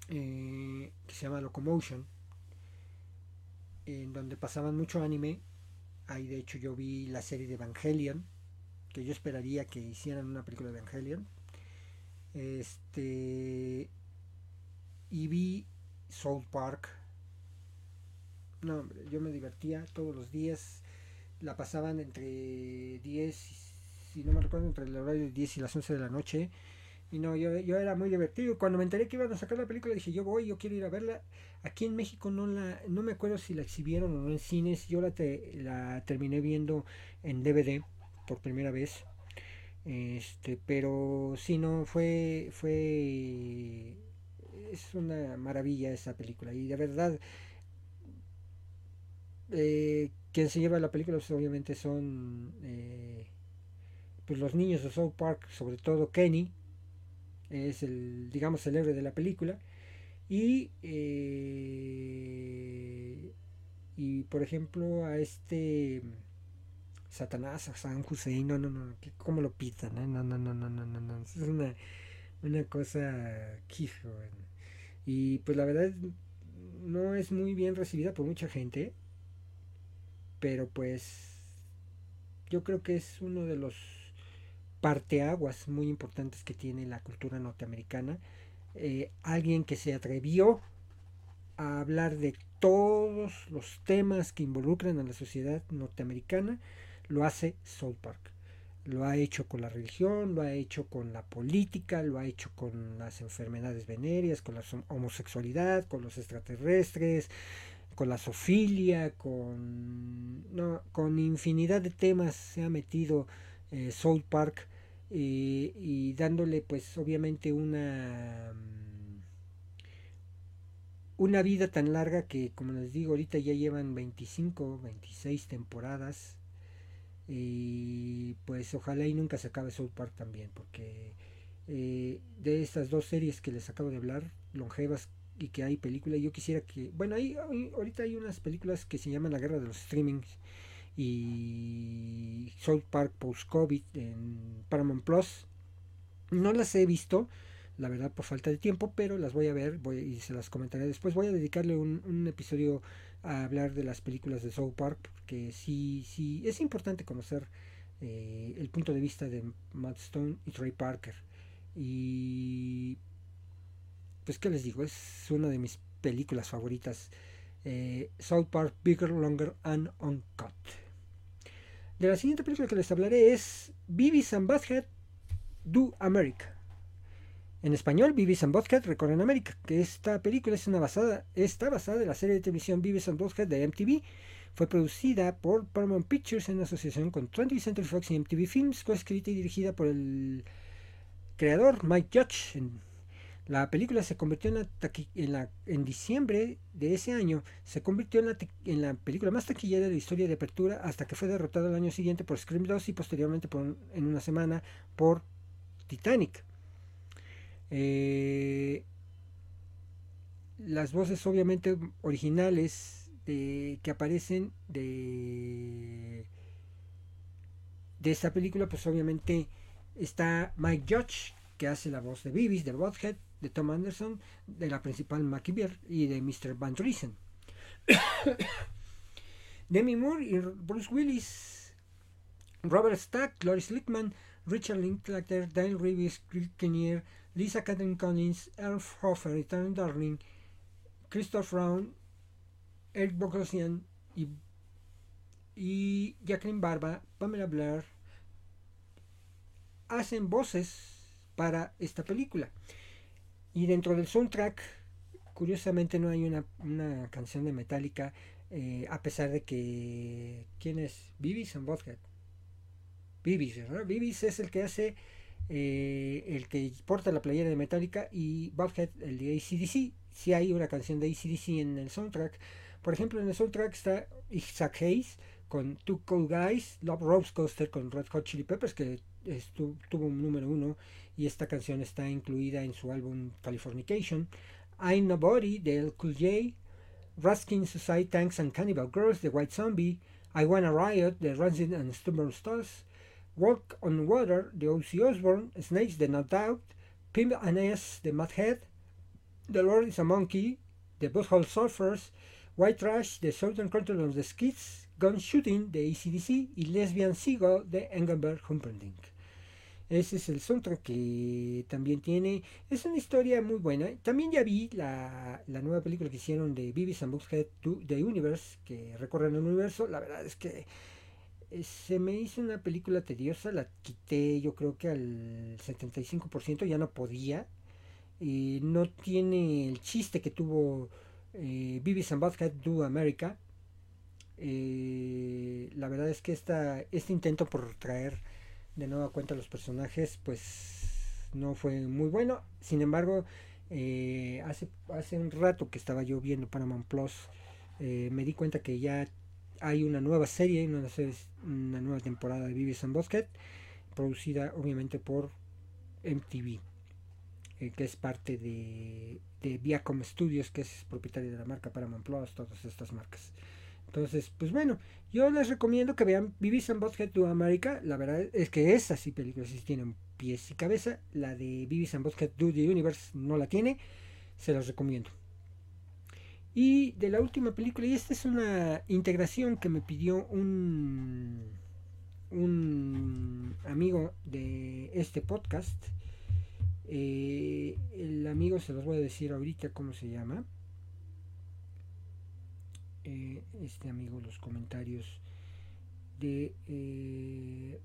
eh, que se llama Locomotion, en donde pasaban mucho anime. Ahí de hecho yo vi la serie de Evangelion, que yo esperaría que hicieran una película de Evangelion. Este y vi South Park. No, yo me divertía todos los días. La pasaban entre 10 y si no me recuerdo, entre el horario de 10 y las 11 de la noche. Y no, yo, yo era muy divertido. Cuando me enteré que iban a sacar la película, dije, yo voy, yo quiero ir a verla. Aquí en México no la, no me acuerdo si la exhibieron o no en cines. Yo la, la terminé viendo en DVD por primera vez. Este, pero sí, no, fue, fue, es una maravilla esa película. Y de verdad, eh, quien se lleva la película, pues, obviamente son... Eh, pues los niños de South Park, sobre todo Kenny, es el, digamos, el héroe de la película. Y, eh, y por ejemplo, a este Satanás, a San Hussein, no, no, no, ¿cómo lo pitan? No, no, no, no, no, no, no, es una, una cosa quijo. Y pues la verdad no es muy bien recibida por mucha gente, pero pues yo creo que es uno de los parteaguas muy importantes que tiene la cultura norteamericana. Eh, alguien que se atrevió a hablar de todos los temas que involucran a la sociedad norteamericana, lo hace South Park. Lo ha hecho con la religión, lo ha hecho con la política, lo ha hecho con las enfermedades venéreas, con la homosexualidad, con los extraterrestres, con la sofilia, con, no, con infinidad de temas se ha metido eh, Park y dándole pues obviamente una mm, una vida tan larga que como les digo ahorita ya llevan 25 26 temporadas y pues ojalá y nunca se acabe South Park también porque eh, de estas dos series que les acabo de hablar longevas y que hay películas yo quisiera que bueno ahí ahorita hay unas películas que se llaman la guerra de los streamings y South Park Post-COVID en Paramount Plus. No las he visto, la verdad por falta de tiempo, pero las voy a ver voy, y se las comentaré después. Voy a dedicarle un, episodio a hablar de las películas de South Park, porque sí, sí, es importante conocer eh, el punto de vista de Matt Stone y Trey Parker. Y pues qué les digo, es una de mis películas favoritas. Eh, South Park Bigger, Longer and Uncut. De la siguiente película que les hablaré es Beavis and Butthead Do America. En español, Beavis and Butthead Recorren América, que esta película es una basada, está basada en la serie de televisión Beavis and Butthead de MTV. Fue producida por Paramount Pictures en asociación con 20th Century Fox y MTV Films, coescrita y dirigida por el creador Mike Judge. La película se convirtió en, la, en diciembre de ese año, se convirtió en la, película más taquillera de la historia de apertura hasta que fue derrotada el año siguiente por Scream 2 y posteriormente en una semana por Titanic. Eh, las voces obviamente originales de, que aparecen de, de esta película, pues obviamente está Mike Judge, que hace la voz de Beavis, de Bothead, de Tom Anderson, de la principal Mackie y de Mr. Van Driesen. Demi Moore y Bruce Willis, Robert Stack, Loris Lickman, Richard Linklater, Dale Reeves, Chris Kinnear, Lisa Catherine Collins, Elf Hofer, Ethan Darling, Christoph Brown, Eric Bogosian y, y Jacqueline Barba, Pamela Blair, hacen voces para esta película. Y dentro del soundtrack, curiosamente no hay una, canción de Metallica, eh, a pesar de que... ¿Quién es? Bibis and Bothead. Bibis, ¿verdad? Bibis es el que hace... Eh, el que porta la playera de Metallica y Bothead el de ACDC. Si hay una canción de ACDC en el soundtrack. Por ejemplo, en el soundtrack está Isaac Hayes con Two Cool Guys, Love Rose Coaster con Red Hot Chili Peppers, que tuvo un número uno y esta canción está incluida en su álbum Californication. I'm Nobody de El Cool J, Ruskin Society Tanks and Cannibal Girls de White Zombie, I Wanna Riot de Rancid and Stubborn Stars, Walk on Water de Ozzy Osbourne, Snakes de No Doubt, Pimp and S de Mad Head, The Lord is a Monkey de Butthole Surfers, White Trash de Southern Control of the Skids, Gun Shooting de ACDC y Lesbian Seagull de Engelbert Humperdinck. Ese es el soundtrack que también tiene. Es una historia muy buena. También ya vi la, nueva película que hicieron de Beavis and Butthead The Universe, que recorren el universo. La verdad es que eh, se me hizo una película tediosa. La quité yo creo que al 75%. Ya no podía. Y no tiene el chiste que tuvo eh, Beavis and America. Eh, la verdad es que esta, este intento por traer de nueva cuenta los personajes, pues no fue muy bueno. Sin embargo, eh, hace, hace un rato que estaba yo viendo Paramount Plus, eh, me di cuenta que ya hay una nueva serie, una, una nueva temporada de Vivis and Bosket, producida obviamente por MTV, eh, que es parte de, de Viacom Studios, que es propietario de la marca Paramount Plus, todas estas marcas. Entonces, pues bueno, yo les recomiendo que vean Vivis and Butthead to America. La verdad es que esa sí película sí tiene pies y cabeza. La de Vivis and Butthead Do the Universe no la tiene. Se las recomiendo. Y de la última película, y esta es una integración que me pidió un, un amigo de este podcast. Eh, el amigo se los voy a decir ahorita cómo se llama. Eh, este amigo los comentarios de eh,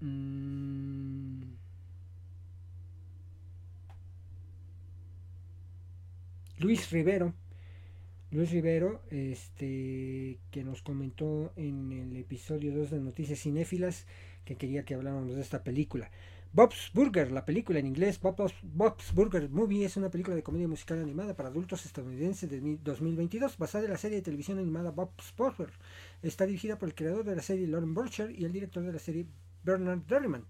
mm, Luis Rivero Luis Rivero este que nos comentó en el episodio 2 de Noticias Cinéfilas que quería que habláramos de esta película Bob's Burger, la película en inglés Bob's, Burger Movie es una película de comedia musical animada para adultos estadounidense de 2022 basada en la serie de televisión animada Bob's Burger. Está dirigida por el creador de la serie Lauren Burcher y el director de la serie Bernard Derriman.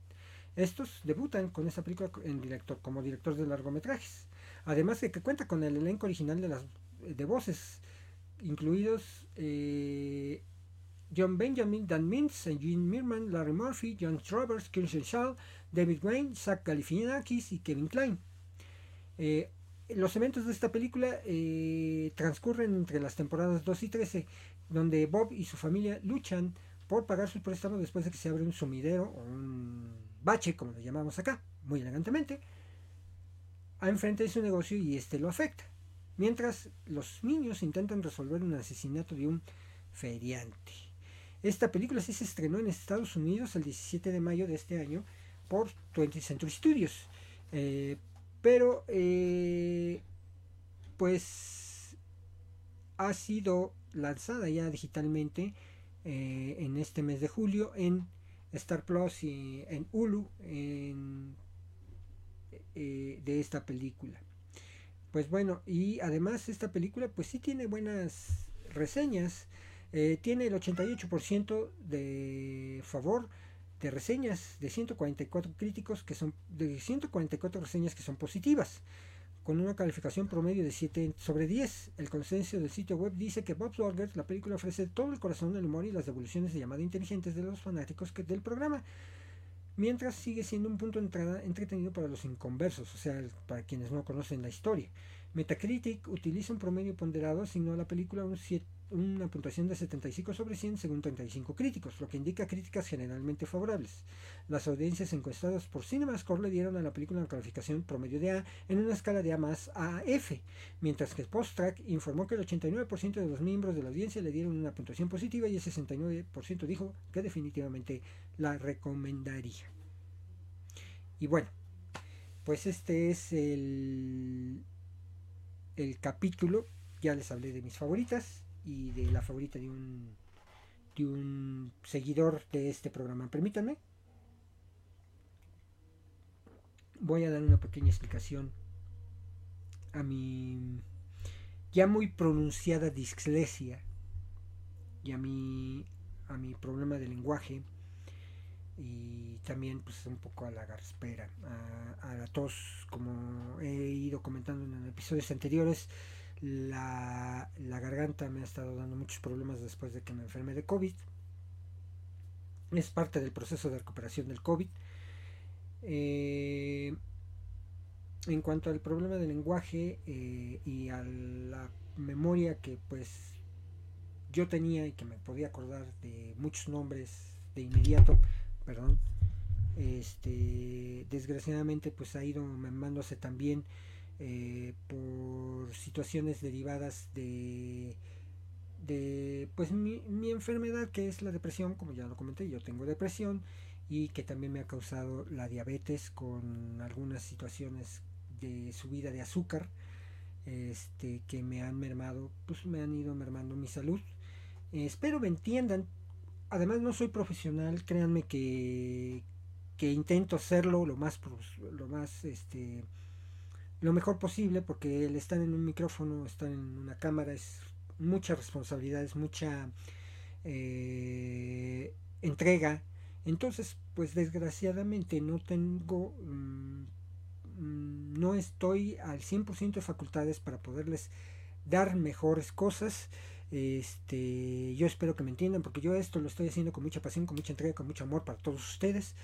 Estos debutan con esta película en director, como director de largometrajes. Además de que cuenta con el elenco original de las de voces, incluidos eh, John Benjamin, Dan Mintz, Eugene Mirman, Larry Murphy, John Travers, Kirsten Shaw, David Wayne, Zach Galifianakis y Kevin Klein. Eh, los eventos de esta película eh, transcurren entre las temporadas 2 y 13, donde Bob y su familia luchan por pagar su préstamo después de que se abre un sumidero o un bache, como lo llamamos acá, muy elegantemente, a enfrente de su negocio y este lo afecta. Mientras los niños intentan resolver un asesinato de un feriante. Esta película sí se estrenó en Estados Unidos el 17 de mayo de este año por 20th Century Studios. Eh, pero, eh, pues, ha sido lanzada ya digitalmente eh, en este mes de julio en Star Plus y en Hulu de esta película. Pues bueno, y además esta película pues sí tiene buenas reseñas. Tiene el 88% de favor de reseñas de 144 críticos que son de 144 reseñas que son positivas con una calificación promedio de 7 sobre 10. El consenso del sitio web dice que Bob's Burgers, la película ofrece todo el corazón, el humor y las devoluciones de llamada inteligentes de los fanáticos del programa, mientras sigue siendo un punto de entrada entretenido para los inconversos, o sea, para quienes no conocen la historia. Metacritic utiliza un promedio ponderado, asignó a la película un 7 una puntuación de 75 sobre 100 según 35 críticos, lo que indica críticas generalmente favorables. Las audiencias encuestadas por CinemaScore le dieron a la película una calificación promedio de A en una escala de A más a F, mientras que Posttrack informó que el 89% de los miembros de la audiencia le dieron una puntuación positiva y el 69% dijo que definitivamente la recomendaría. Y bueno, pues este es el, el capítulo, ya les hablé de mis favoritas, y de la favorita de un, de un seguidor de este programa. Permítanme. Voy a dar una pequeña explicación a mi ya muy pronunciada dislexia y a mi, a mi problema de lenguaje y también pues un poco a la garspera, a, a la tos, como he ido comentando en episodios anteriores, la, garganta me ha estado dando muchos problemas después de que me enfermé de COVID. Es parte del proceso de recuperación del COVID. Eh, en cuanto al problema del lenguaje eh, y a la memoria que pues yo tenía y que me podía acordar de muchos nombres de inmediato, perdón, este, desgraciadamente pues ha ido memándose también eh, por situaciones derivadas de, de pues mi, mi, enfermedad que es la depresión, como ya lo comenté, yo tengo depresión y que también me ha causado la diabetes con algunas situaciones de subida de azúcar este, que me han mermado, pues me han ido mermando mi salud. Espero me entiendan. Además no soy profesional, créanme que, que intento hacerlo lo más, lo más este, lo mejor posible porque el estar en un micrófono, estar en una cámara es mucha responsabilidad, es mucha eh, entrega. Entonces, pues desgraciadamente no tengo, mm, mm, no estoy al 100% de facultades para poderles dar mejores cosas. Este, yo espero que me entiendan porque yo esto lo estoy haciendo con mucha pasión, con mucha entrega, con mucho amor para todos ustedes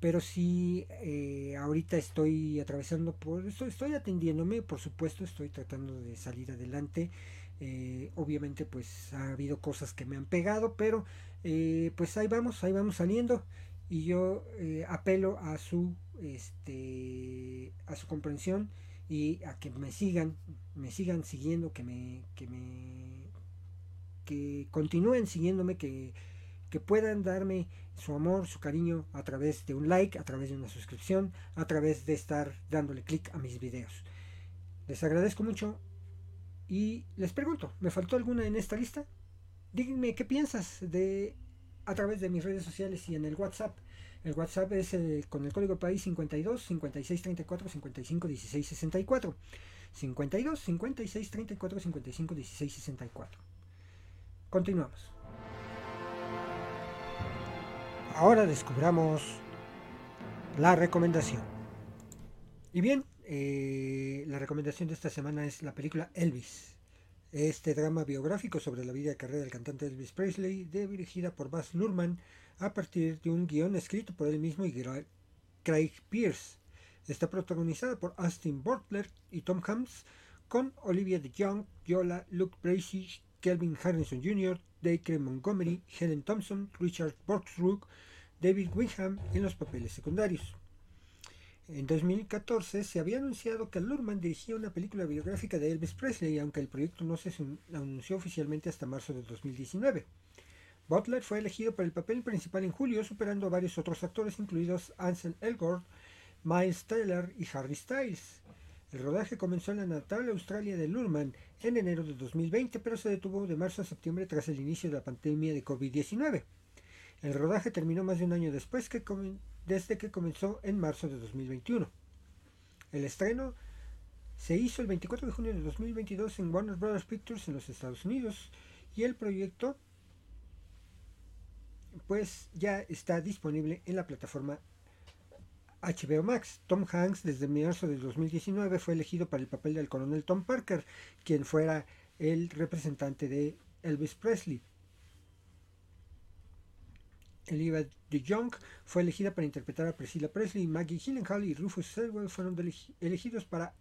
pero sí eh, ahorita estoy atravesando por esto, estoy atendiéndome, por supuesto, estoy tratando de salir adelante. Eh, obviamente pues ha habido cosas que me han pegado, pero eh, pues ahí vamos, ahí vamos saliendo y yo apelo a su este a su comprensión y a que me sigan, me sigan siguiendo, que me que me que continúen siguiéndome, que que puedan darme su amor, su cariño a través de un like, a través de una suscripción, a través de estar dándole clic a mis videos. Les agradezco mucho y les pregunto, ¿me faltó alguna en esta lista? Díganme qué piensas de a través de mis redes sociales y en el WhatsApp. El WhatsApp es con el código país 52 56 34 55 16 64. 52 56 34 55 16 64. Continuamos. Ahora descubramos la recomendación. Y bien, eh, la recomendación de esta semana es la película Elvis. Este drama biográfico sobre la vida y carrera del cantante Elvis Presley, dirigida por Baz Luhrmann a partir de un guion escrito por él mismo y Craig Pierce. Está protagonizada por Austin Butler y Tom Hanks, con Olivia de Jong, Yola, Luke Bracey, Kelvin Harrison Jr., Dacre Montgomery, Helen Thompson, Richard Borksrook, David Wingham en los papeles secundarios. En 2014 se había anunciado que Lurman dirigía una película biográfica de Elvis Presley, aunque el proyecto no se anunció oficialmente hasta marzo de 2019. Butler fue elegido para el papel principal en julio, superando a varios otros actores, incluidos Ansel Elgort, Miles Taylor y Harry Styles. El rodaje comenzó en la natal Australia de Lurman en enero de 2020, pero se detuvo de marzo a septiembre tras el inicio de la pandemia de COVID-19. El rodaje terminó más de un año después que desde que comenzó en marzo de 2021. El estreno se hizo el 24 de junio de 2022 en Warner Bros. Pictures en los Estados Unidos y el proyecto pues ya está disponible en la plataforma HBO Max. Tom Hanks desde marzo de 2019 fue elegido para el papel del coronel Tom Parker, quien fuera el representante de Elvis Presley. Elizabeth de Young fue elegida para interpretar a Priscilla Presley. Maggie Gyllenhaal y Rufus Sewell fueron elegidos para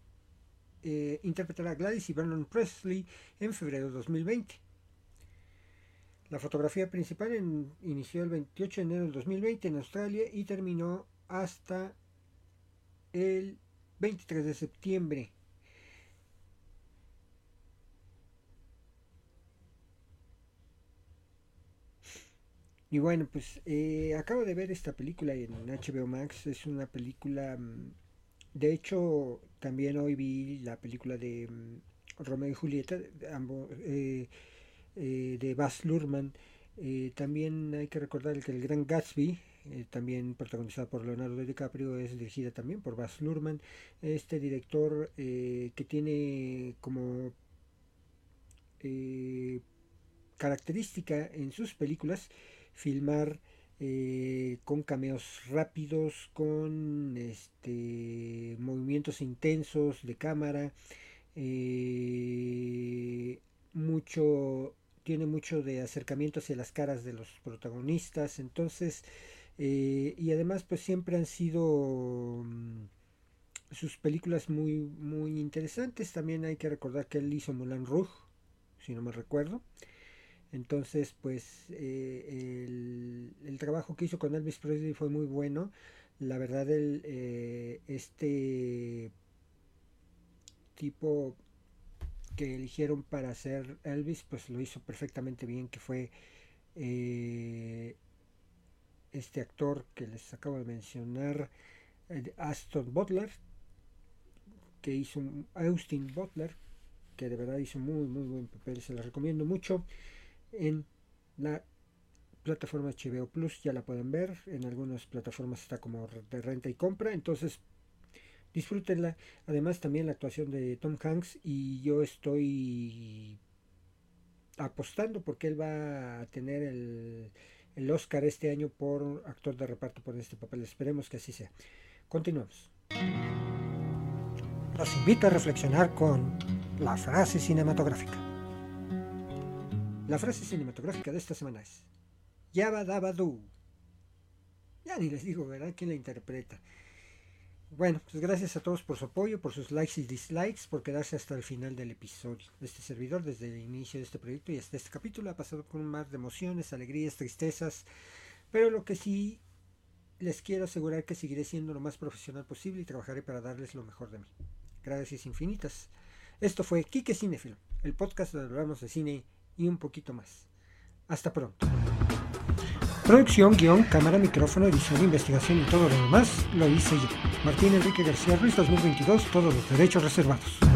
eh, interpretar a Gladys y Vernon Presley en febrero de 2020. La fotografía principal inició el 28 de enero del 2020 en Australia y terminó hasta el 23 de septiembre. Y bueno, pues eh, acabo de ver esta película en HBO Max. Es una película... Mm, de hecho, también hoy vi la película de mm, Romeo y Julieta. Ambos, eh, eh, de Baz Luhrmann. También hay que recordar que el Gran Gatsby, eh, también protagonizada por Leonardo DiCaprio, es dirigida también por Baz Luhrmann. Este director que tiene como característica en sus películas filmar con cameos rápidos, con este, movimientos intensos de cámara, mucho tiene mucho de acercamiento hacia las caras de los protagonistas, entonces, eh, y además pues siempre han sido mm, sus películas muy, muy interesantes, también hay que recordar que él hizo Moulin Rouge, si no me recuerdo, entonces pues eh, el, trabajo que hizo con Elvis Presley fue muy bueno, la verdad el, eh, este tipo que eligieron para hacer Elvis, pues lo hizo perfectamente bien, que fue este actor que les acabo de mencionar, eh, Aston Butler, que hizo Austin Butler, que de verdad hizo muy muy buen papel, se la recomiendo mucho en la plataforma HBO Plus, ya la pueden ver, en algunas plataformas está como de renta y compra, entonces disfrútenla. Además también la actuación de Tom Hanks y yo estoy apostando porque él va a tener el, el Oscar este año por actor de reparto por este papel. Esperemos que así sea. Continuamos. Los invito a reflexionar con la frase cinematográfica. La frase cinematográfica de esta semana es Yaba Dabadu. Ya ni les digo, ¿verdad? ¿Quién la interpreta? Bueno, pues gracias a todos por su apoyo, por sus likes y dislikes, por quedarse hasta el final del episodio. Este servidor, desde el inicio de este proyecto y hasta este capítulo, ha pasado con un mar de emociones, alegrías, tristezas, pero lo que sí les quiero asegurar que seguiré siendo lo más profesional posible y trabajaré para darles lo mejor de mí. Gracias infinitas. Esto fue Kike Cinefilo, el podcast donde hablamos de cine y un poquito más. Hasta pronto. Producción, guion, cámara, micrófono, edición, investigación y todo lo demás lo hice yo. Martín Enrique García Ruiz 2022, todos los derechos reservados.